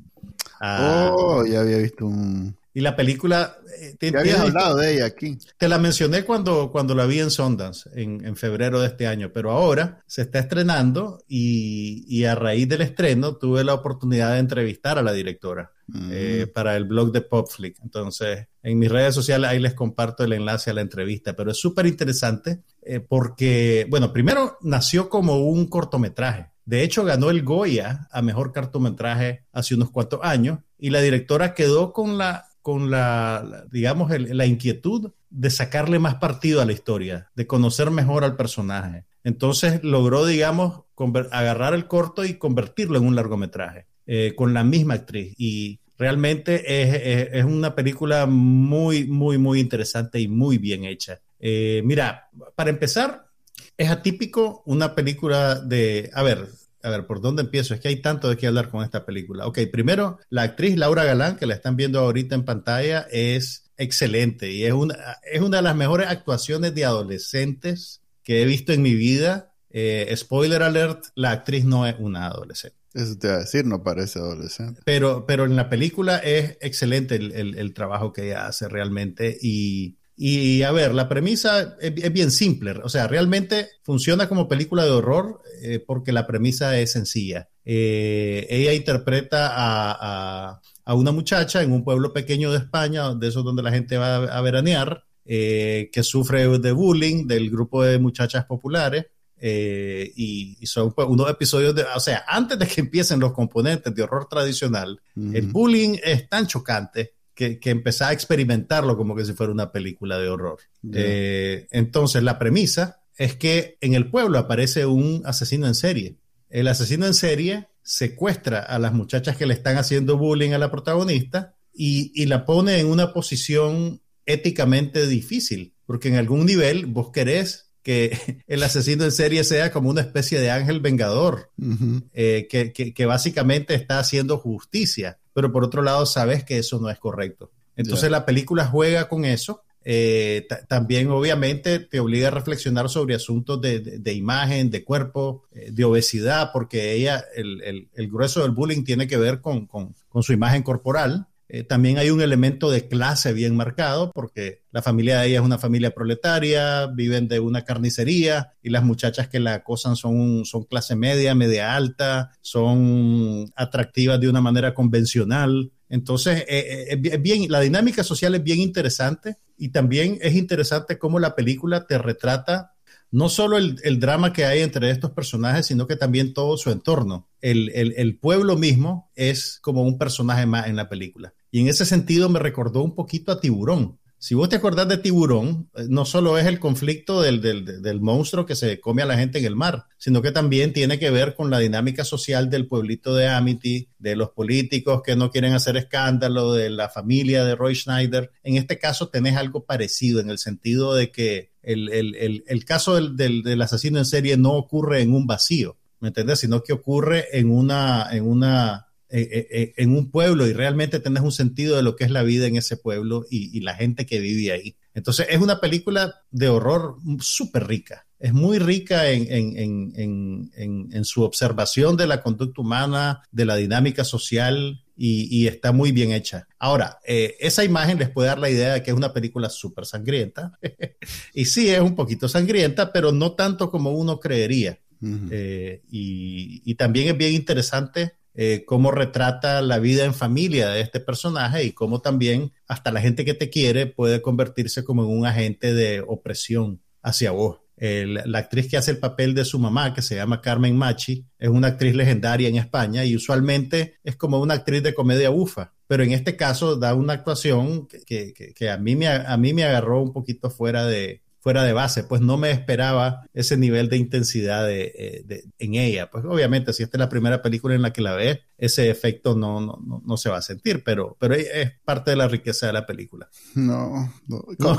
S2: Ah,
S1: Oh, ya había visto un...
S2: Y la película... eh, ti-
S1: Ya habías hablado de ella aquí.
S2: te la mencioné cuando, cuando la vi en Sundance, en, en febrero de este año, pero ahora se está estrenando y, y a raíz del estreno tuve la oportunidad de entrevistar a la directora
S1: Mm.
S2: eh, para el blog de PopFlick. Entonces, en mis redes sociales ahí les comparto el enlace a la entrevista, pero es súper interesante eh, porque, bueno, primero nació como un cortometraje. De hecho, ganó el Goya a mejor cortometraje hace unos cuantos años y la directora quedó con la, con la, digamos, la inquietud de sacarle más partido a la historia, de conocer mejor al personaje. Entonces logró, digamos, agarrar el corto y convertirlo en un largometraje eh, con la misma actriz. Y realmente es, es- es una película muy, muy, muy interesante y muy bien hecha. Eh, mira, para empezar, es atípico una película de, a ver, a ver, ¿por dónde empiezo? Es que hay tanto de qué hablar con esta película. Ok, primero, la actriz Laura Galán, que la están viendo ahorita en pantalla, es excelente y es una, es una de las mejores actuaciones de adolescentes que he visto en mi vida. Eh, spoiler alert, la actriz no es una adolescente.
S1: Eso te iba a decir, no parece adolescente.
S2: Pero, pero en la película es excelente el, el- el trabajo que ella hace realmente. Y, y, a ver, la premisa es, es bien simple. O sea, realmente funciona como película de horror eh, porque la premisa es sencilla. Eh, ella interpreta a, a- a una muchacha en un pueblo pequeño de España, de esos donde la gente va a, a veranear, eh, que sufre de bullying del grupo de muchachas populares. eh, y, y son pues, unos episodios de, o sea, antes de que empiecen los componentes de horror tradicional, el
S1: Ujú.
S2: bullying es tan chocante que, que a experimentarlo como que si fuera una película de horror. Eh, entonces, la premisa es que en el pueblo aparece un asesino en serie. El asesino en serie secuestra a las muchachas que le están haciendo bullying a la protagonista y, y la pone en una posición éticamente difícil, porque en algún nivel vos querés que el asesino en serie sea como una especie de ángel vengador, eh, que, que, básicamente está haciendo justicia, pero por otro lado sabes que eso no es correcto. Entonces la película juega con eso. Eh, también obviamente te obliga a reflexionar sobre asuntos de, de, imagen, de cuerpo, eh, de obesidad, porque ella, el, el, el, grueso del bullying tiene que ver con, con, con su imagen corporal. Eh, también hay un elemento de clase bien marcado porque la familia de ella es una familia proletaria, viven de una carnicería y las muchachas que la acosan son, son clase media, media alta, son atractivas de una manera convencional. Entonces, eh, eh, bien, la dinámica social es bien interesante y también es interesante cómo la película te retrata no solo el, drama que hay entre estos personajes, sino que también todo su entorno. El, pueblo mismo es como un personaje más en la película. Y en ese sentido me recordó un poquito a Tiburón. Si vos te acordás de Tiburón, eh, no solo es el conflicto del, del, monstruo que se come a la gente en el mar, sino que también tiene que ver con la dinámica social del pueblito de Amity, de los políticos que no quieren hacer escándalo, de la familia de Roy Schneider. En este caso tenés algo parecido en el sentido de que el, caso del, asesino en serie no ocurre en un vacío, ¿me entiendes? Sino que ocurre en una, en una, eh, eh, eh, en un pueblo y realmente tenés un sentido de lo que es la vida en ese pueblo y, la gente que vive ahí. Entonces es una película de horror súper rica. Es muy rica en, en, su observación de la conducta humana, de la dinámica social y, está muy bien hecha. Ahora, eh, esa imagen les puede dar la idea de que es una película súper sangrienta. y sí, es un poquito sangrienta, pero no tanto como uno creería. Eh, y, también es bien interesante eh, cómo retrata la vida en familia de este personaje y cómo también hasta la gente que te quiere puede convertirse como en un agente de opresión hacia vos. La actriz que hace el papel de su mamá, que se llama Carmen Machi, es una actriz legendaria en España y usualmente es como una actriz de comedia bufa, pero en este caso da una actuación que, que, a, mí me, a mí me agarró un poquito fuera de, fuera de base, pues no me esperaba ese nivel de intensidad eh, de, en ella. Pues obviamente, si esta es la primera película en la que la ves, ese efecto no, no, no, se va a sentir, pero, pero es parte de la riqueza de la película.
S1: No,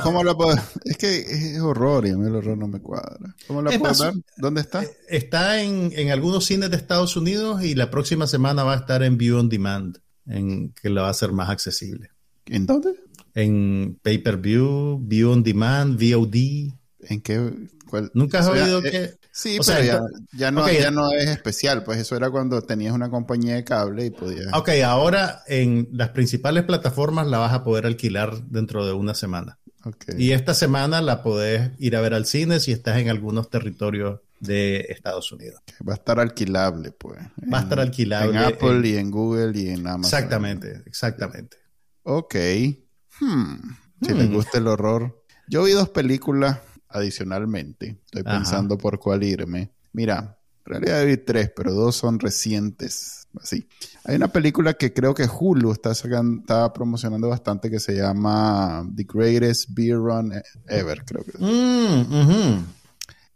S1: ¿Cómo, la puedo? Es que es horror y a mí el horror no me cuadra. ¿Cómo la puedo ver? ¿Dónde está? Eh,
S2: está en, en algunos cines de Estados Unidos y la próxima semana va a estar en View on Demand, en que la va a ser más accesible.
S1: ¿En dónde?
S2: En pay-per-view, view on demand, VOD.
S1: ¿En qué?
S2: ¿Nunca has oído eh, que...?
S1: Sí, pero ya, no, ya no es especial, pues eso era cuando tenías una compañía de cable y podías...
S2: Ok, ahora en las principales plataformas la vas a poder alquilar dentro de una semana. Okay. Y esta semana la podés ir a ver al cine si estás en algunos territorios de Estados Unidos.
S1: Va a estar alquilable, pues.
S2: Va a estar alquilable.
S1: En Apple y en Google y en Amazon.
S2: Exactamente, exactamente.
S1: Ok. Hmm, si les hmm. gusta el horror. Yo vi dos películas adicionalmente. Estoy pensando por cuál irme. Mira, en realidad vi tres, pero dos son recientes. Así. Hay una película que creo que Hulu está, está promocionando bastante que se llama The Greatest Beer Run Ever, creo que.
S2: Mm,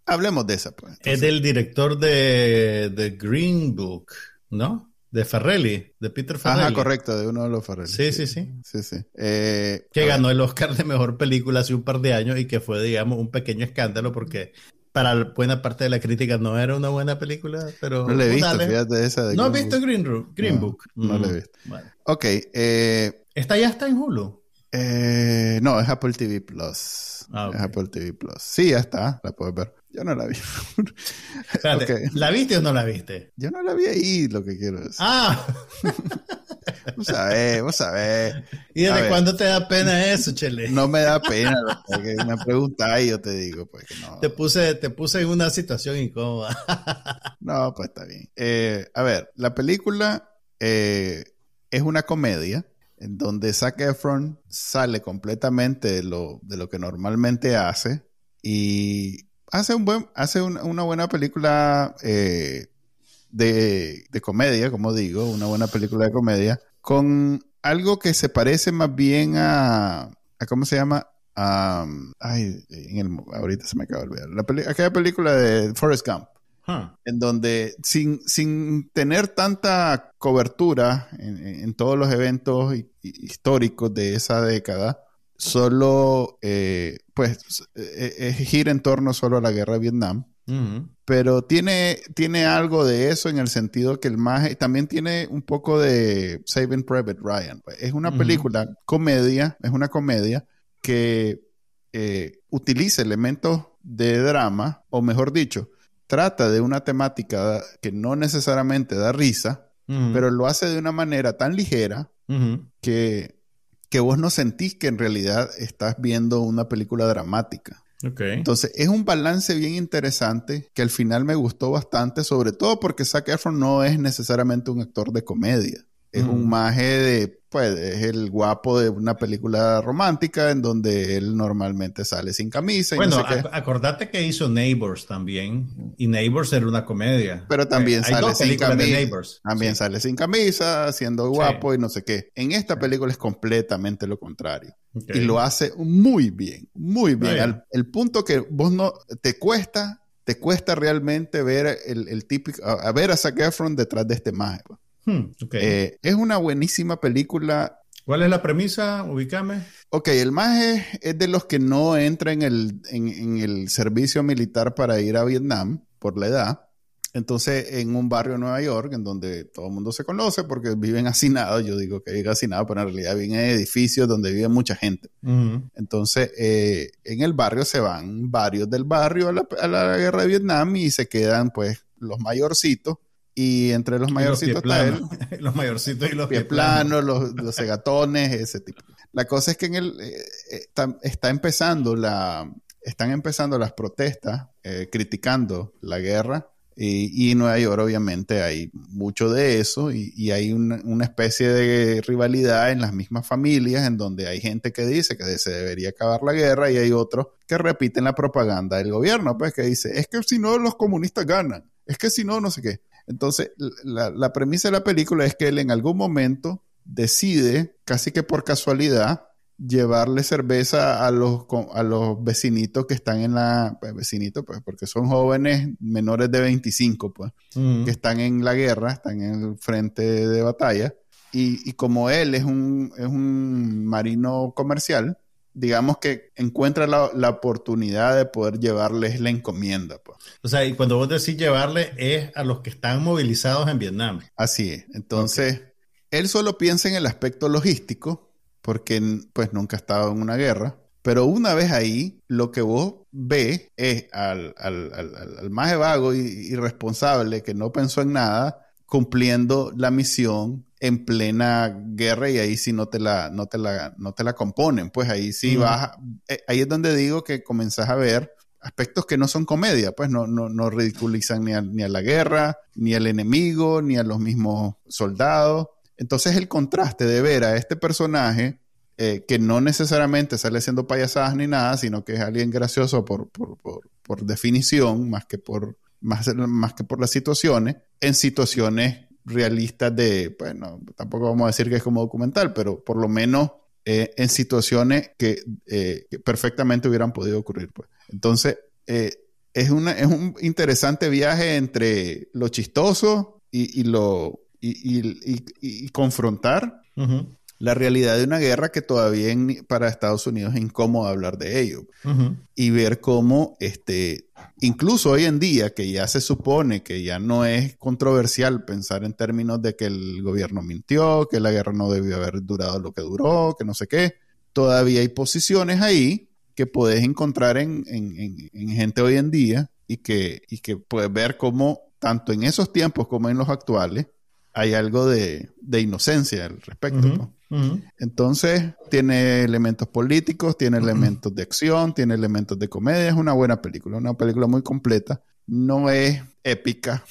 S1: Hablemos de esa, pues.
S2: es del director de The Green Book, ¿no? De Farrelly, de Peter Farrelly.
S1: Ajá, correcto, de uno de los Farrelly.
S2: Sí, sí, sí.
S1: Sí, sí. Eh,
S2: que ganó el Oscar de Mejor Película hace un par de años y que fue, digamos, un pequeño escándalo porque para buena parte de la crítica no era una buena película, pero...
S1: No le he visto, fíjate esa de
S2: ¿No has visto Green, Green Book?
S1: No, le he mm, visto. Ok. Eh,
S2: ¿Esta ya está en Hulu?
S1: Eh, no, es Apple TV Plus. Ah, Es Apple TV Plus. Sí, ya está, la puedes ver. Yo no la vi.
S2: ¿La viste o no la viste?
S1: Yo no la vi ahí, lo que quiero decir.
S2: Ah.
S1: vos sabés, vos sabés.
S2: ¿Y desde cuándo te da pena eso, Chele?
S1: No me da pena, porque me preguntas y yo te digo, pues que no.
S2: Te puse, te puse en una situación incómoda.
S1: no, pues está bien. Eh, a ver, la película eh, es una comedia en donde Zac Efron sale completamente de lo, de lo que normalmente hace y hace, un buen, hace una buena película eh, de, comedia, como digo, una buena película de comedia, con algo que se parece más bien a, ¿cómo se llama? ay, ahorita se me acaba de olvidar. aquella película de Forrest Gump. En donde sin, sin tener tanta cobertura en, todos los eventos históricos de esa década, solo eh, pues eh, eh, gira en torno solo a la guerra de Vietnam. Pero tiene, tiene algo de eso en el sentido que el más también tiene un poco de Saving Private Ryan. Es una película, comedia, es una comedia que utiliza elementos de drama, o mejor dicho, trata de una temática que no necesariamente da risa, pero lo hace de una manera tan ligera que, que vos no sentís que en realidad estás viendo una película dramática. Entonces, es un balance bien interesante que al final me gustó bastante, sobre todo porque Zac Efron no es necesariamente un actor de comedia. Es un maje de pues es el guapo de una película romántica en donde él normalmente sale sin camisa. Y
S2: bueno, acordate que hizo Neighbors también y Neighbors era una comedia.
S1: Pero también eh, sale sin camisa. También sale sin camisa, siendo guapo y no sé qué. En esta película es completamente lo contrario. Y lo hace muy bien, muy bien. el punto que vos no te cuesta, te cuesta realmente ver el, típico, a, ver a Zac Efron detrás de este maje. Hmm, eh, es una buenísima película.
S2: ¿Cuál es la premisa? Ubícame.
S1: Ok, el maje es de los que no entra en el, en, el servicio militar para ir a Vietnam por la edad. Entonces, en un barrio de Nueva York, en donde todo el mundo se conoce porque viven hacinados, yo digo que viven hacinados, pero en realidad viven en edificios donde vive mucha gente. Entonces, eh, en el barrio se van varios del barrio a la, a la, guerra de Vietnam y se quedan, pues, los mayorcitos y entre los mayorcitos está él.
S2: los mayorcitos y los
S1: pies planos, los, los segatones, ese tipo. La cosa es que en el, eh, está, está, empezando la, están empezando las protestas eh, criticando la guerra y, y, en Nueva York obviamente hay mucho de eso y, y hay una, una, especie de rivalidad en las mismas familias en donde hay gente que dice que se debería acabar la guerra y hay otros que repiten la propaganda del gobierno, pues que dice, es que si no los comunistas ganan, es que si no, no sé qué. Entonces, la, premisa de la película es que él en algún momento decide, casi que por casualidad, llevarle cerveza a los, a los vecinitos que están en la... Pues, vecinitos, pues, porque son jóvenes menores de 25, pues, que están en la guerra, están en el frente de batalla. Y, y como él es un, es un marino comercial, digamos que encuentra la, oportunidad de poder llevarles la encomienda. Pues.
S2: O sea, y cuando vos decís llevarle es a los que están movilizados en Vietnam.
S1: Así es. Entonces, él solo piensa en el aspecto logístico, porque pues nunca ha estado en una guerra. Pero una vez ahí, lo que vos ves es al, al, al, más vago y irresponsable que no pensó en nada, cumpliendo la misión en plena guerra y ahí sí no te la, no te la, no te la componen. Pues ahí sí vas, eh, ahí es donde digo que comenzás a ver aspectos que no son comedia, pues no, no, no ridiculizan ni a, ni a la guerra, ni al enemigo, ni a los mismos soldados. Entonces el contraste de ver a este personaje eh, que no necesariamente sale haciendo payasadas ni nada, sino que es alguien gracioso por, por, por, por definición, más que por, más, más que por las situaciones, en situaciones realistas de, bueno, tampoco vamos a decir que es como documental, pero por lo menos eh, en situaciones que, eh, perfectamente hubieran podido ocurrir. Pues. Entonces, eh, es, una, es un interesante viaje entre lo chistoso y, lo y, confrontar la realidad de una guerra que todavía para Estados Unidos es incómodo hablar de ello. Y ver cómo, este, incluso hoy en día, que ya se supone que ya no es controversial pensar en términos de que el gobierno mintió, que la guerra no debió haber durado lo que duró, que no sé qué, todavía hay posiciones ahí que puedes encontrar en, gente hoy en día y que, y que puedes ver cómo tanto en esos tiempos como en los actuales hay algo de, inocencia al respecto. Entonces, tiene elementos políticos, tiene elementos de acción, tiene elementos de comedia. Es una buena película, una película muy completa. No es épica,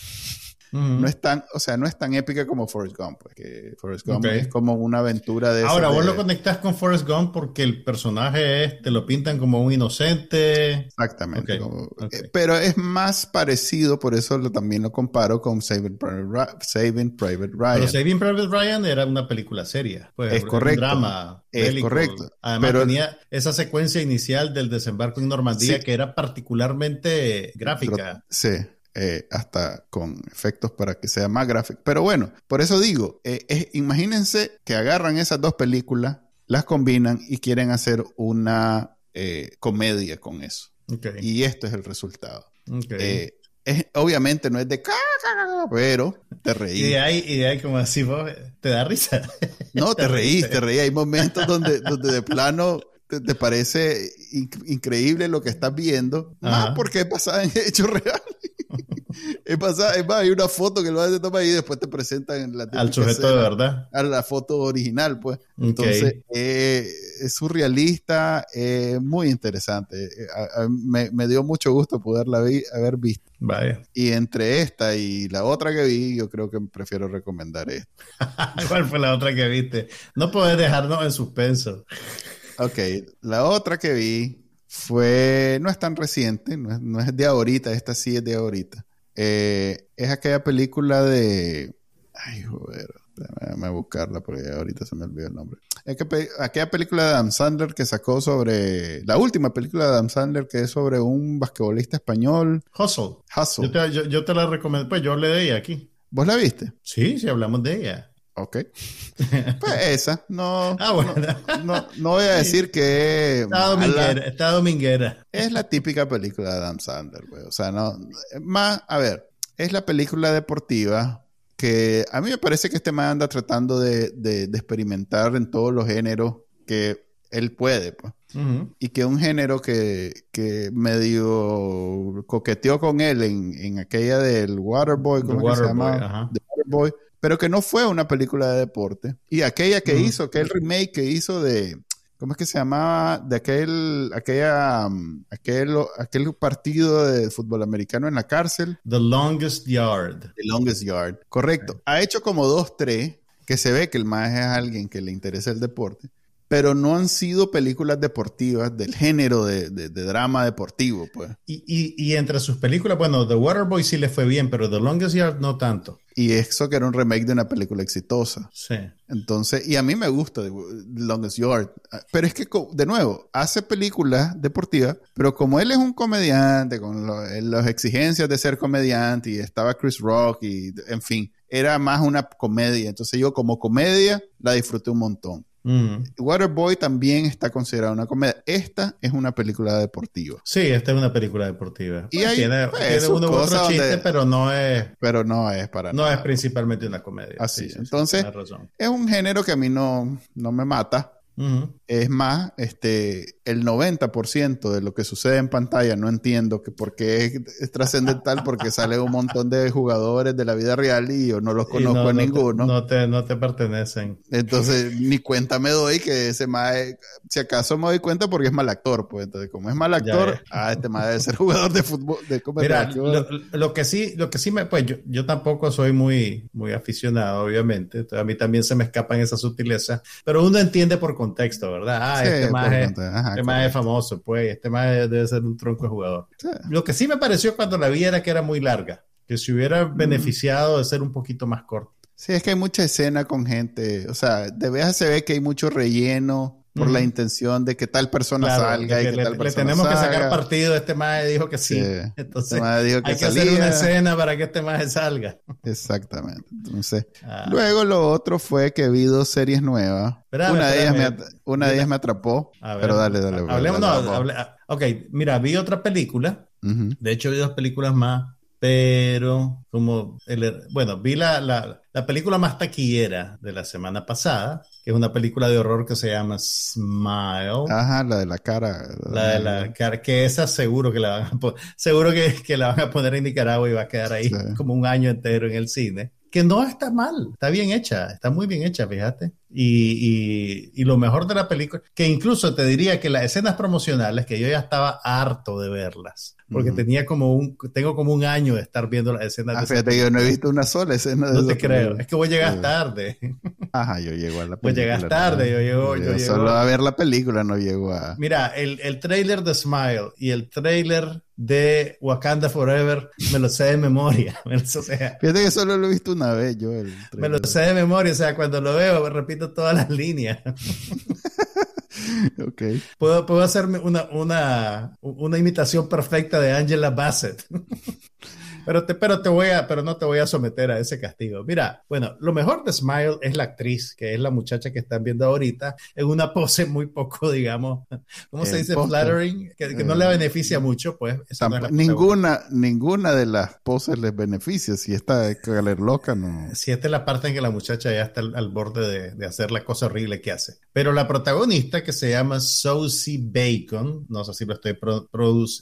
S1: no es tan, o sea, no es tan épica como Forrest Gump, porque Forrest Gump es como una aventura de...
S2: Ahora, vos lo conectás con Forrest Gump porque el personaje es, te lo pintan como un inocente.
S1: Exactamente. Eh, pero es más parecido, por eso lo, también lo comparo con Saving Private, Saving Private Ryan. Pero
S2: Saving Private Ryan era una película seria.
S1: Pues, es correcto.
S2: Un drama.
S1: Es correcto.
S2: Además pero, tenía esa secuencia inicial del desembarco en Normandía que era particularmente gráfica.
S1: sí. Eh, hasta con efectos para que sea más gráfico. Pero bueno, por eso digo, eh, imagínense que agarran esas dos películas, las combinan y quieren hacer una eh, comedia con eso. Y esto es el resultado. Es, obviamente no es de pero te reí.
S2: Y de ahí, y de como así, te da risa.
S1: No, te, reís, te reí. Hay momentos donde, donde de plano te, parece increíble lo que estás viendo, más porque es basada en hechos reales. Es, pasada, es más, hay una foto que lo hace toma y después te presentan
S2: la al sujeto de verdad.
S1: A la foto original, pues. Entonces, eh, es surrealista, eh, muy interesante. Eh, me, dio mucho gusto poderla haber visto.
S2: Vaya.
S1: Y entre esta y la otra que vi, yo creo que prefiero recomendar esta.
S2: ¿Cuál fue la otra que viste? No puedes dejarnos en suspenso.
S1: Ok, la otra que vi fue, no es tan reciente, no es, de ahorita, esta sí es de ahorita. Eh, es aquella película de... Ay, joder, déjame buscarla porque ahorita se me olvidó el nombre. Es que, aquella película de Adam Sandler que sacó sobre... La última película de Adam Sandler que es sobre un basquetbolista español.
S2: Hustle.
S1: Hustle.
S2: Yo te, la recomiendo, pues yo le de ella aquí.
S1: ¿Vos la viste?
S2: Sí, sí, hablamos de ella.
S1: Ok. Pues esa, no,
S2: ah, bueno.
S1: no, no, voy a decir que...
S2: Está dominguera, está dominguera.
S1: Es la típica película de Adam Sandler, güey. O sea, no... Más, a ver, es la película deportiva que a mí me parece que este man anda tratando de, de, experimentar en todos los géneros que él puede, pues. Y que un género que, que medio coqueteó con él en, en aquella del Waterboy, ¿cómo se llama? Waterboy pero que no fue una película de deporte. Y aquella que hizo, aquel remake que hizo de, ¿cómo es que se llamaba? De aquel, aquella, mm, aquel, aquel partido de fútbol americano en la cárcel.
S2: The Longest Yard.
S1: The Longest Yard, correcto. Ha hecho como dos, tres, que se ve que el más es alguien que le interesa el deporte pero no han sido películas deportivas del género de, drama deportivo, pues.
S2: Y, entre sus películas, bueno, The Waterboy sí le fue bien, pero The Longest Yard no tanto.
S1: Y eso que era un remake de una película exitosa.
S2: Sí.
S1: Entonces, y a mí me gusta The Longest Yard. Pero es que, de nuevo, hace películas deportivas, pero como él es un comediante, con las exigencias de ser comediante, y estaba Chris Rock, y en fin, era más una comedia. Entonces yo como comedia la disfruté un montón. Mm. Waterboy también está considerada una comedia. Esta es una película deportiva.
S2: Sí, esta es una película deportiva.
S1: Y hay, tiene,
S2: pues, uno u otro chiste, pero no es.
S1: Pero no es para
S2: No es principalmente una comedia.
S1: Así. Entonces, es un género que a mí no, no me mata. Es más, este, el 90% de lo que sucede en pantalla no entiendo que por qué es, trascendental porque sale un montón de jugadores de la vida real y yo no los conozco a ninguno.
S2: no, te, no te pertenecen.
S1: Entonces, ni cuenta me doy que ese más, si acaso me doy cuenta porque es mal actor, pues. Entonces como es mal actor, ah, este más debe ser jugador de fútbol, de
S2: Mira, lo, que sí, lo que sí me, pues yo, yo tampoco soy muy, muy aficionado, obviamente, a mí también se me escapan esas sutilezas, pero uno entiende por contexto, ¿verdad? Ah, este más es, este más es famoso, pues, este más debe ser un tronco de jugador. Lo que sí me pareció cuando la vi era que era muy larga, que se hubiera beneficiado de ser un poquito más corta.
S1: Sí, es que hay mucha escena con gente, o sea, de vez se ve que hay mucho relleno, por la intención de que tal persona salga y que,
S2: le,
S1: tal persona
S2: le tenemos que sacar partido. Este maje dijo que sí. Entonces, este dijo que hay que hacer una escena para que este maje salga.
S1: Exactamente. Entonces, ah. luego lo otro fue que vi dos series nuevas. una de ellas me, una de ellas me atrapó. pero dale, dale.
S2: Hablemos, no, ah, ok, mira, vi otra película. De hecho, vi dos películas más pero como, el, bueno, vi la, la, la, película más taquillera de la semana pasada, que es una película de horror que se llama Smile.
S1: Ajá, la de la cara.
S2: La de la cara, que esa seguro que la van a, seguro que, que la van a poner en Nicaragua y va a quedar ahí como un año entero en el cine. que no está mal, está bien hecha, está muy bien hecha, fíjate. Y, y, lo mejor de la película, que incluso te diría que las escenas promocionales, que yo ya estaba harto de verlas, porque tenía como un, tengo como un año de estar viendo las escenas.
S1: Ah, fíjate, yo no he visto una sola escena
S2: de No te creo, es que voy a llegar tarde.
S1: Ajá, yo llego a la película.
S2: Pues llegas tarde, yo llego, yo, llego.
S1: Solo a ver la película, no llego a...
S2: Mira, el, el trailer de Smile y el trailer de Wakanda Forever me lo sé de memoria.
S1: Fíjate que solo lo he visto una vez yo.
S2: me lo sé de memoria, o sea, cuando lo veo repito todas las líneas.
S1: okay.
S2: Puedo, puedo hacerme una, una, una imitación perfecta de Angela Bassett. Pero, te, pero, te voy a, pero no te voy a someter a ese castigo. Mira, bueno, lo mejor de Smile es la actriz, que es la muchacha que están viendo ahorita, en una pose muy poco, digamos, ¿cómo se dice? Flattering, que, no le eh, beneficia mucho, pues.
S1: ninguna, ninguna de las poses les beneficia. Si esta es loca, no.
S2: Si esta es la parte en que la muchacha ya está al, borde de, hacer la cosa horrible que hace. Pero la protagonista, que se llama Sosie Bacon, no sé si lo estoy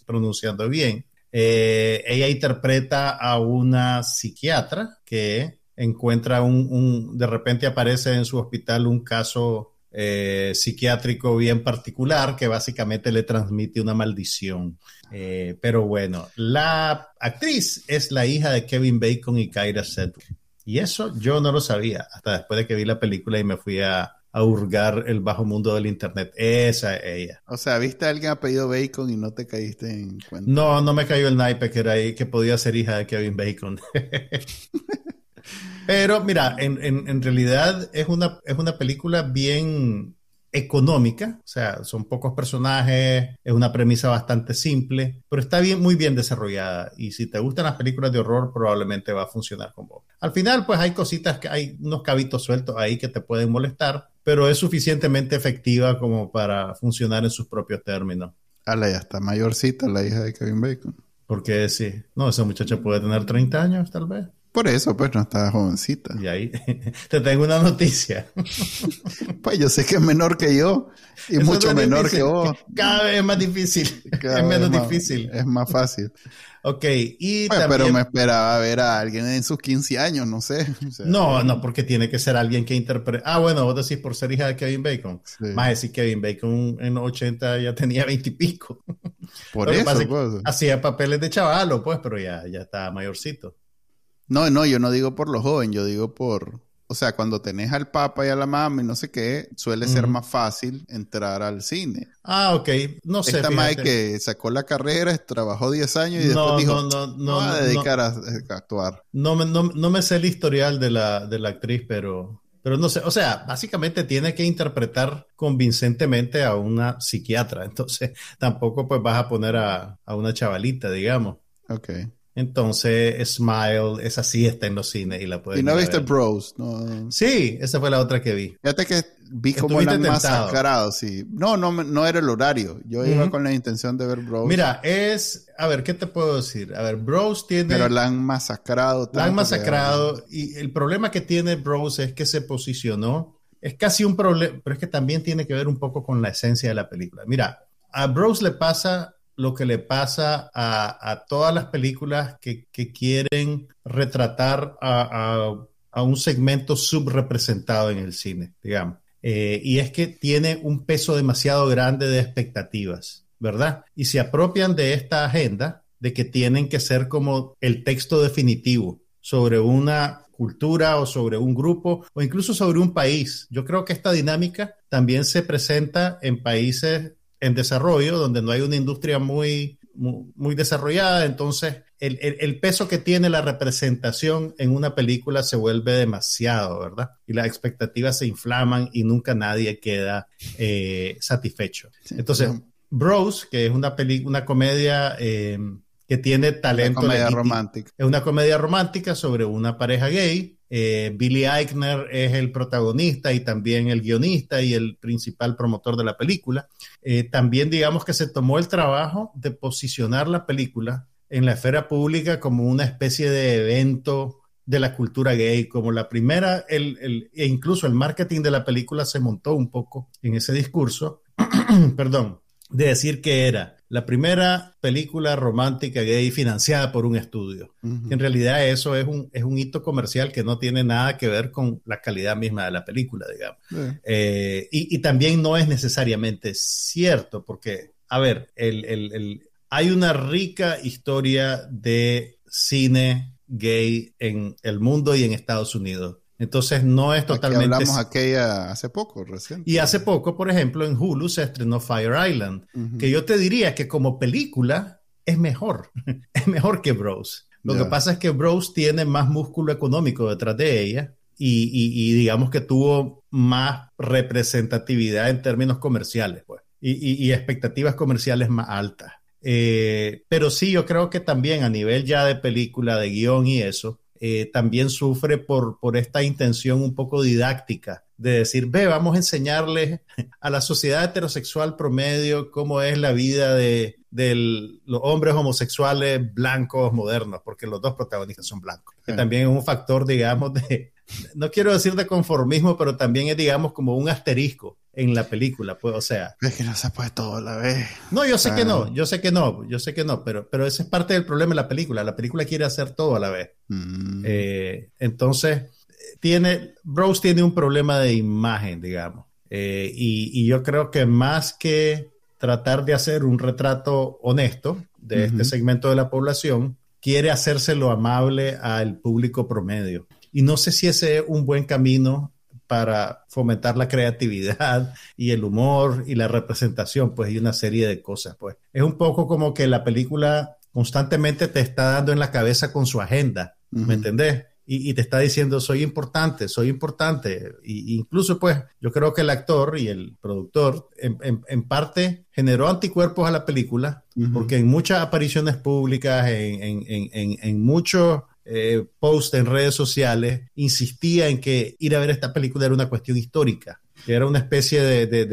S2: pronunciando bien, eh, ella interpreta a una psiquiatra que encuentra un, de repente aparece en su hospital un caso eh, psiquiátrico bien particular que básicamente le transmite una maldición. Eh, pero bueno, la actriz es la hija de Kevin Bacon y Kyra Sedgwick. Y eso yo no lo sabía hasta después de que vi la película y me fui a, a hurgar el bajo mundo del internet. Esa es ella.
S1: O sea, ¿viste a alguien pedido Bacon y no te caíste en cuenta?
S2: No, no me cayó el naipe que era ahí, que podía ser hija de Kevin Bacon. Pero mira, en, en, en, realidad es una, es una película bien económica, o sea, son pocos personajes, es una premisa bastante simple, pero está bien, muy bien desarrollada y si te gustan las películas de horror probablemente va a funcionar con vos. Al final, pues hay cositas que hay unos cabitos sueltos ahí que te pueden molestar, pero es suficientemente efectiva como para funcionar en sus propios términos.
S1: Ala, ya está mayorcita la hija de Kevin Bacon.
S2: Porque sí, no, esa muchacha puede tener 30 años tal vez.
S1: Por eso, pues no está jovencita.
S2: Y ahí te tengo una noticia.
S1: pues yo sé que es menor que yo y mucho menor que vos.
S2: Cada vez es más difícil. es menos difícil.
S1: Es más fácil.
S2: ok, y
S1: pues, Pero me esperaba ver a alguien en sus 15 años, no sé.
S2: no, no, porque tiene que ser alguien que interprete. Ah, bueno, vos decís por ser hija de Kevin Bacon. Más decir Kevin Bacon en los 80 ya tenía 20 y pico.
S1: Por eso, pues.
S2: Hacía papeles de chavalo, pues, pero ya, ya está mayorcito.
S1: No, no, yo no digo por los jóvenes, yo digo por, o sea, cuando tenés al papa y a la mamá y no sé qué, suele ser más fácil entrar al cine.
S2: Ah, ok. No sé.
S1: Esta madre que sacó la carrera, trabajó 10 años y después dijo, no, no, no, a dedicar a, actuar.
S2: No, no, no me sé el historial de la, de la actriz, pero, pero no sé, o sea, básicamente tiene que interpretar convincentemente a una psiquiatra, entonces tampoco pues vas a poner a, a una chavalita, digamos.
S1: Ok.
S2: Entonces, Smile, esa sí está en los cines y la puedes
S1: ¿Y no viste Bros? No.
S2: Sí, esa fue la otra que vi.
S1: Fíjate que vi como eran masacrados, sí. No, no, no era el horario. Yo iba con la intención de ver Bros.
S2: Mira, es... A ver, ¿qué te puedo decir? A ver, Bros tiene...
S1: Pero la han masacrado.
S2: La han masacrado y el problema que tiene Bros es que se posicionó... Es casi un problema, pero es que también tiene que ver un poco con la esencia de la película. Mira, a Bros le pasa lo que le pasa a, todas las películas que, quieren retratar a, un segmento subrepresentado en el cine, digamos. Eh, y es que tiene un peso demasiado grande de expectativas, ¿verdad? Y se apropian de esta agenda de que tienen que ser como el texto definitivo sobre una cultura o sobre un grupo o incluso sobre un país. Yo creo que esta dinámica también se presenta en países en desarrollo, donde no hay una industria muy, muy, desarrollada, entonces el, peso que tiene la representación en una película se vuelve demasiado, ¿verdad? Y las expectativas se inflaman y nunca nadie queda eh, satisfecho. Entonces, Bros, que es una, una comedia eh, que tiene talento.
S1: Una comedia romántica.
S2: Es una comedia romántica sobre una pareja gay eh, Billy Eichner es el protagonista y también el guionista y el principal promotor de la película. Eh, también digamos que se tomó el trabajo de posicionar la película en la esfera pública como una especie de evento de la cultura gay, como la primera, el, e incluso el marketing de la película se montó un poco en ese discurso, perdón, de decir que era la primera película romántica gay financiada por un estudio. En realidad eso es un, es un hito comercial que no tiene nada que ver con la calidad misma de la película, digamos. Eh, y, también no es necesariamente cierto, porque, a ver, el, hay una rica historia de cine gay en el mundo y en Estados Unidos. Entonces no es totalmente... Aquí
S1: hablamos aquella hace poco, recién.
S2: Y hace poco, por ejemplo, en Hulu se estrenó Fire Island, que yo te diría que como película es mejor, es mejor que Bros. Lo que pasa es que Bros tiene más músculo económico detrás de ella y, digamos que tuvo más representatividad en términos comerciales, pues, y, expectativas comerciales más altas. Eh, pero sí, yo creo que también a nivel ya de película, de guion y eso, eh, también sufre por, por esta intención un poco didáctica de decir, ve, vamos a enseñarles a la sociedad heterosexual promedio cómo es la vida de, los hombres homosexuales blancos modernos, porque los dos protagonistas son blancos. Que también es un factor, digamos, de, no quiero decir de conformismo, pero también es, digamos, como un asterisco en la película, pues, o sea.
S1: Es que no se puede todo a la vez.
S2: No, yo sé que no, yo sé que no, yo sé que no, pero, pero ese es parte del problema de la película. La película quiere hacer todo a la vez. Mm. Eh, entonces, tiene, Bros tiene un problema de imagen, digamos. Eh, y, yo creo que más que tratar de hacer un retrato honesto de este segmento de la población, quiere hacérselo amable al público promedio. Y no sé si ese es un buen camino para fomentar la creatividad y el humor y la representación, pues, y una serie de cosas, pues. Es un poco como que la película constantemente te está dando en la cabeza con su agenda, ¿me entendés? Y, te está diciendo, soy importante, soy importante. Y, incluso, pues, yo creo que el actor y el productor, en, parte, generó anticuerpos a la película, porque en muchas apariciones públicas, en, en muchos eh, post en redes sociales insistía en que ir a ver esta película era una cuestión histórica, que era una especie de, de,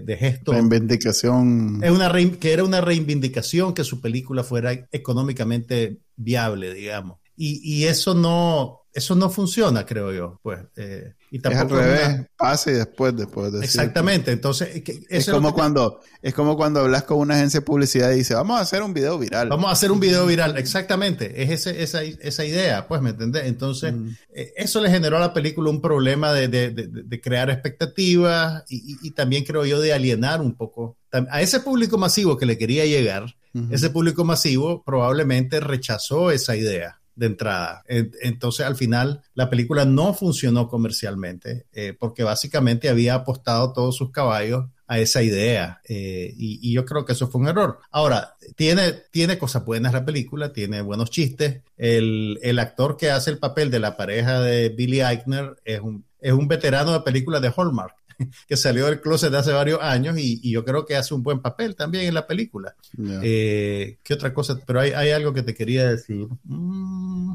S2: de, gesto.
S1: Reivindicación.
S2: Es una que era una reivindicación que su película fuera económicamente viable, digamos. Y, y eso no, eso no funciona, creo yo. Pues, eh,
S1: y tampoco es al revés, pase y después, después
S2: de Exactamente, entonces...
S1: es, como cuando, es como cuando hablas con una agencia de publicidad y dice, vamos a hacer un video viral.
S2: Vamos a hacer un video viral, exactamente, es ese, esa, esa idea, pues, ¿me entendés? Entonces, eh, eso le generó a la película un problema de, de, de, crear expectativas y, y, también creo yo de alienar un poco. A ese público masivo que le quería llegar, ese público masivo probablemente rechazó esa idea de entrada. Entonces, al final, la película no funcionó comercialmente eh, porque básicamente había apostado todos sus caballos a esa idea eh, y, yo creo que eso fue un error. Ahora, tiene, tiene cosas buenas la película, tiene buenos chistes. El, el actor que hace el papel de la pareja de Billy Eichner es un, es un veterano de películas de Hallmark. que salió del closet de hace varios años y, yo creo que hace un buen papel también en la película. Eh, ¿Qué otra cosa? Pero hay, algo que te quería decir. Mm,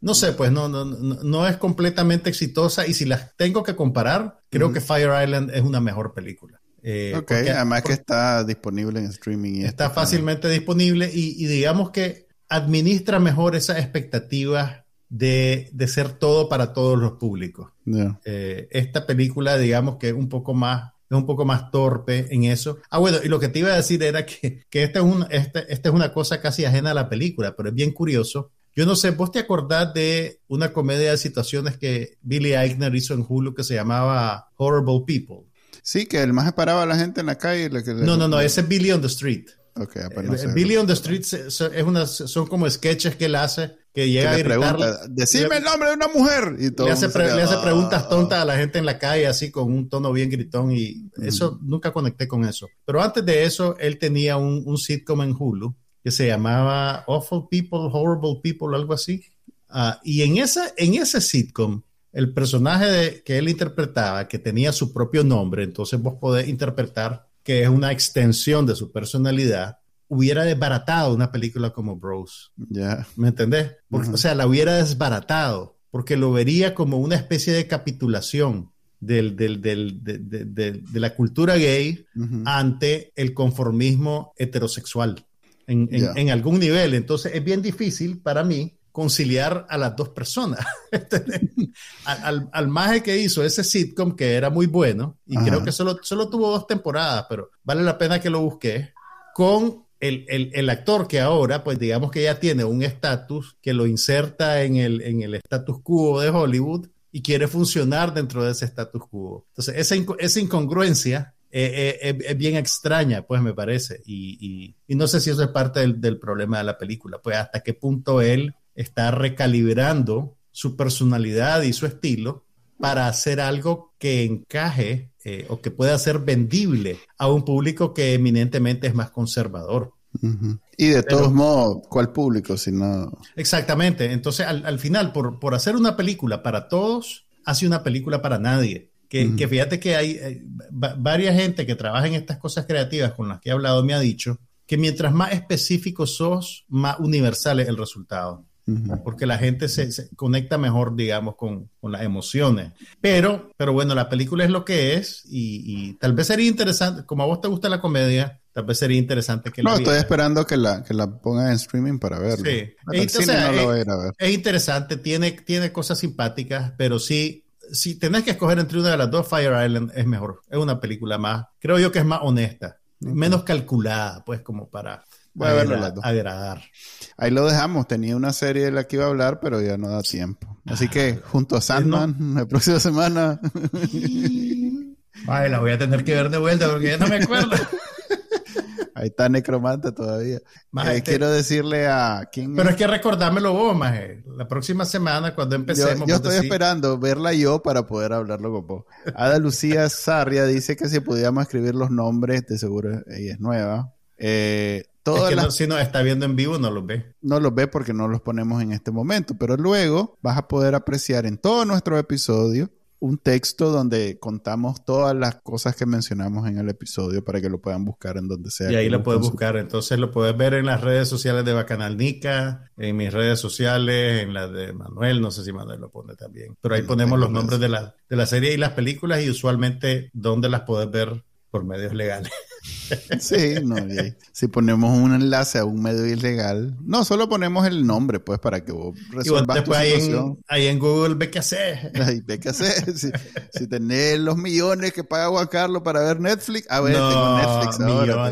S2: no sé, pues no, no, no, es completamente exitosa y si las tengo que comparar, creo que Fire Island es una mejor película.
S1: Eh, ok, además que está disponible en streaming.
S2: está fácilmente disponible y, y digamos que administra mejor esas expectativas de, ser todo para todos los públicos. Eh, esta película, digamos que es un poco más es un poco más torpe en eso. Ah, bueno, y lo que te iba a decir era que, que esta, es un, este, esta es una cosa casi ajena a la película, pero es bien curioso. Yo no sé, ¿vos te acordás de una comedia de situaciones que Billy Eichner hizo en Hulu que se llamaba Horrible People?
S1: Sí, que el más paraba a la gente en la calle.
S2: no, no, no, ese es Billy on the Street.
S1: Okay,
S2: eh, Billy on the Street es una, son como sketches que él hace que llega a gritarle.
S1: Decime el nombre de una mujer. Y
S2: le, hace, preguntas ah". tontas a la gente en la calle, así con un tono bien gritón. Y eso nunca conecté con eso. Pero antes de eso, él tenía un, un sitcom en Hulu que se llamaba Awful People, Horrible People, algo así. Ah, y en, esa, en ese sitcom, el personaje que él interpretaba, que tenía su propio nombre, entonces vos podés interpretar que es una extensión de su personalidad, hubiera desbaratado una película como Bros.
S1: Ya.
S2: ¿Me entendés? O sea, la hubiera desbaratado, porque lo vería como una especie de capitulación del, de, la cultura gay ante el conformismo heterosexual en, en, algún nivel. Entonces es bien difícil para mí conciliar a las dos personas. al, al, maje que hizo ese sitcom que era muy bueno, y creo que solo, solo tuvo dos temporadas, pero vale la pena que lo busque, con el, actor que ahora, pues digamos que ya tiene un estatus que lo inserta en el, en el status quo de Hollywood y quiere funcionar dentro de ese status quo. Entonces, esa, esa incongruencia eh, eh, es bien extraña, pues me parece. Y, no sé si eso es parte del, del, problema de la película, pues hasta qué punto él está recalibrando su personalidad y su estilo para hacer algo que encaje eh, o que pueda ser vendible a un público que eminentemente es más conservador.
S1: Y de todos modos, ¿cuál público si no?
S2: Exactamente. Entonces, al, final, por, por, hacer una película para todos, hace una película para nadie. Que, que fíjate que hay, hay varias gente que trabaja en estas cosas creativas con las que he hablado me ha dicho que mientras más específicos sos, más universal es el resultado porque la gente se, conecta mejor, digamos, con, las emociones. Pero, pero bueno, la película es lo que es y, tal vez sería interesante, como a vos te gusta la comedia, tal vez sería interesante que
S1: no, la No, estoy esperando que la, que la pongan en streaming para verlo. Sí,
S2: Entonces, es, interesante, tiene, tiene cosas simpáticas, pero sí si tenés que escoger entre una de las dos, Fire Island es mejor. Es una película más, creo yo que es más honesta, menos calculada, pues como para Voy a verlo agradar.
S1: Ahí lo dejamos. Tenía una serie de la que iba a hablar, pero ya no da tiempo. Así que junto a Sandman, la próxima semana.
S2: Ay, la voy a tener que ver de vuelta porque ya no me acuerdo.
S1: Ahí está Necromante todavía. Eh, quiero decirle a quién.
S2: Pero es que recordármelo vos, Maje. La próxima semana, cuando empecemos.
S1: Yo, estoy esperando verla yo para poder hablarlo con vos. Ada Lucía Sarria dice que si pudiéramos escribir los nombres, de seguro ella es nueva. Eh,
S2: si no está viendo en vivo, no los ve.
S1: No los ve porque no los ponemos en este momento, pero luego vas a poder apreciar en todo nuestro episodio un texto donde contamos todas las cosas que mencionamos en el episodio para que lo puedan buscar en donde sea.
S2: Y ahí lo puedes buscar. Entonces lo puedes ver en las redes sociales de Bacanal Nica, en mis redes sociales, en las de Manuel, no sé si Manuel lo pone también. Pero ahí ponemos los nombres de la, de la serie y las películas y usualmente dónde las puedes ver por medios legales.
S1: Sí, no, si ponemos un enlace a un medio ilegal, no, solo ponemos el nombre, pues, para que vos
S2: resuelvas tu ahí En, ahí en Google ve qué hacer.
S1: Ahí ve qué hacer. Si, tenés los millones que paga Juan Carlos para ver Netflix, a ver, tengo Netflix ahora.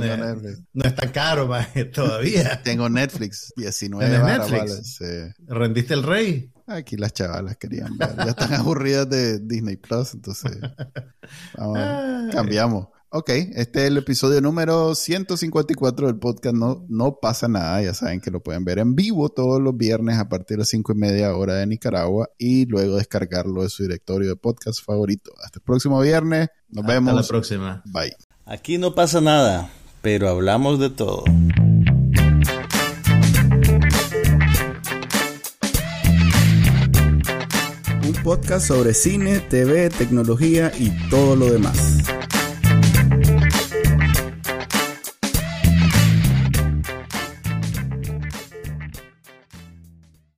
S2: No es tan caro, todavía.
S1: tengo Netflix, 19 Netflix?
S2: ¿Rendiste el rey?
S1: Aquí las chavalas querían ver. Ya están aburridas de Disney Plus, entonces vamos, cambiamos. Ok, este es el episodio número 154 del podcast no, no pasa nada. Ya saben que lo pueden ver en vivo todos los viernes a partir de las 5 y media hora de Nicaragua y luego descargarlo de su directorio de podcast favorito. Hasta el próximo viernes. Nos vemos.
S2: Hasta la próxima.
S1: Bye.
S3: Aquí no pasa nada, pero hablamos de todo. Un podcast sobre cine, TV, tecnología y todo lo demás.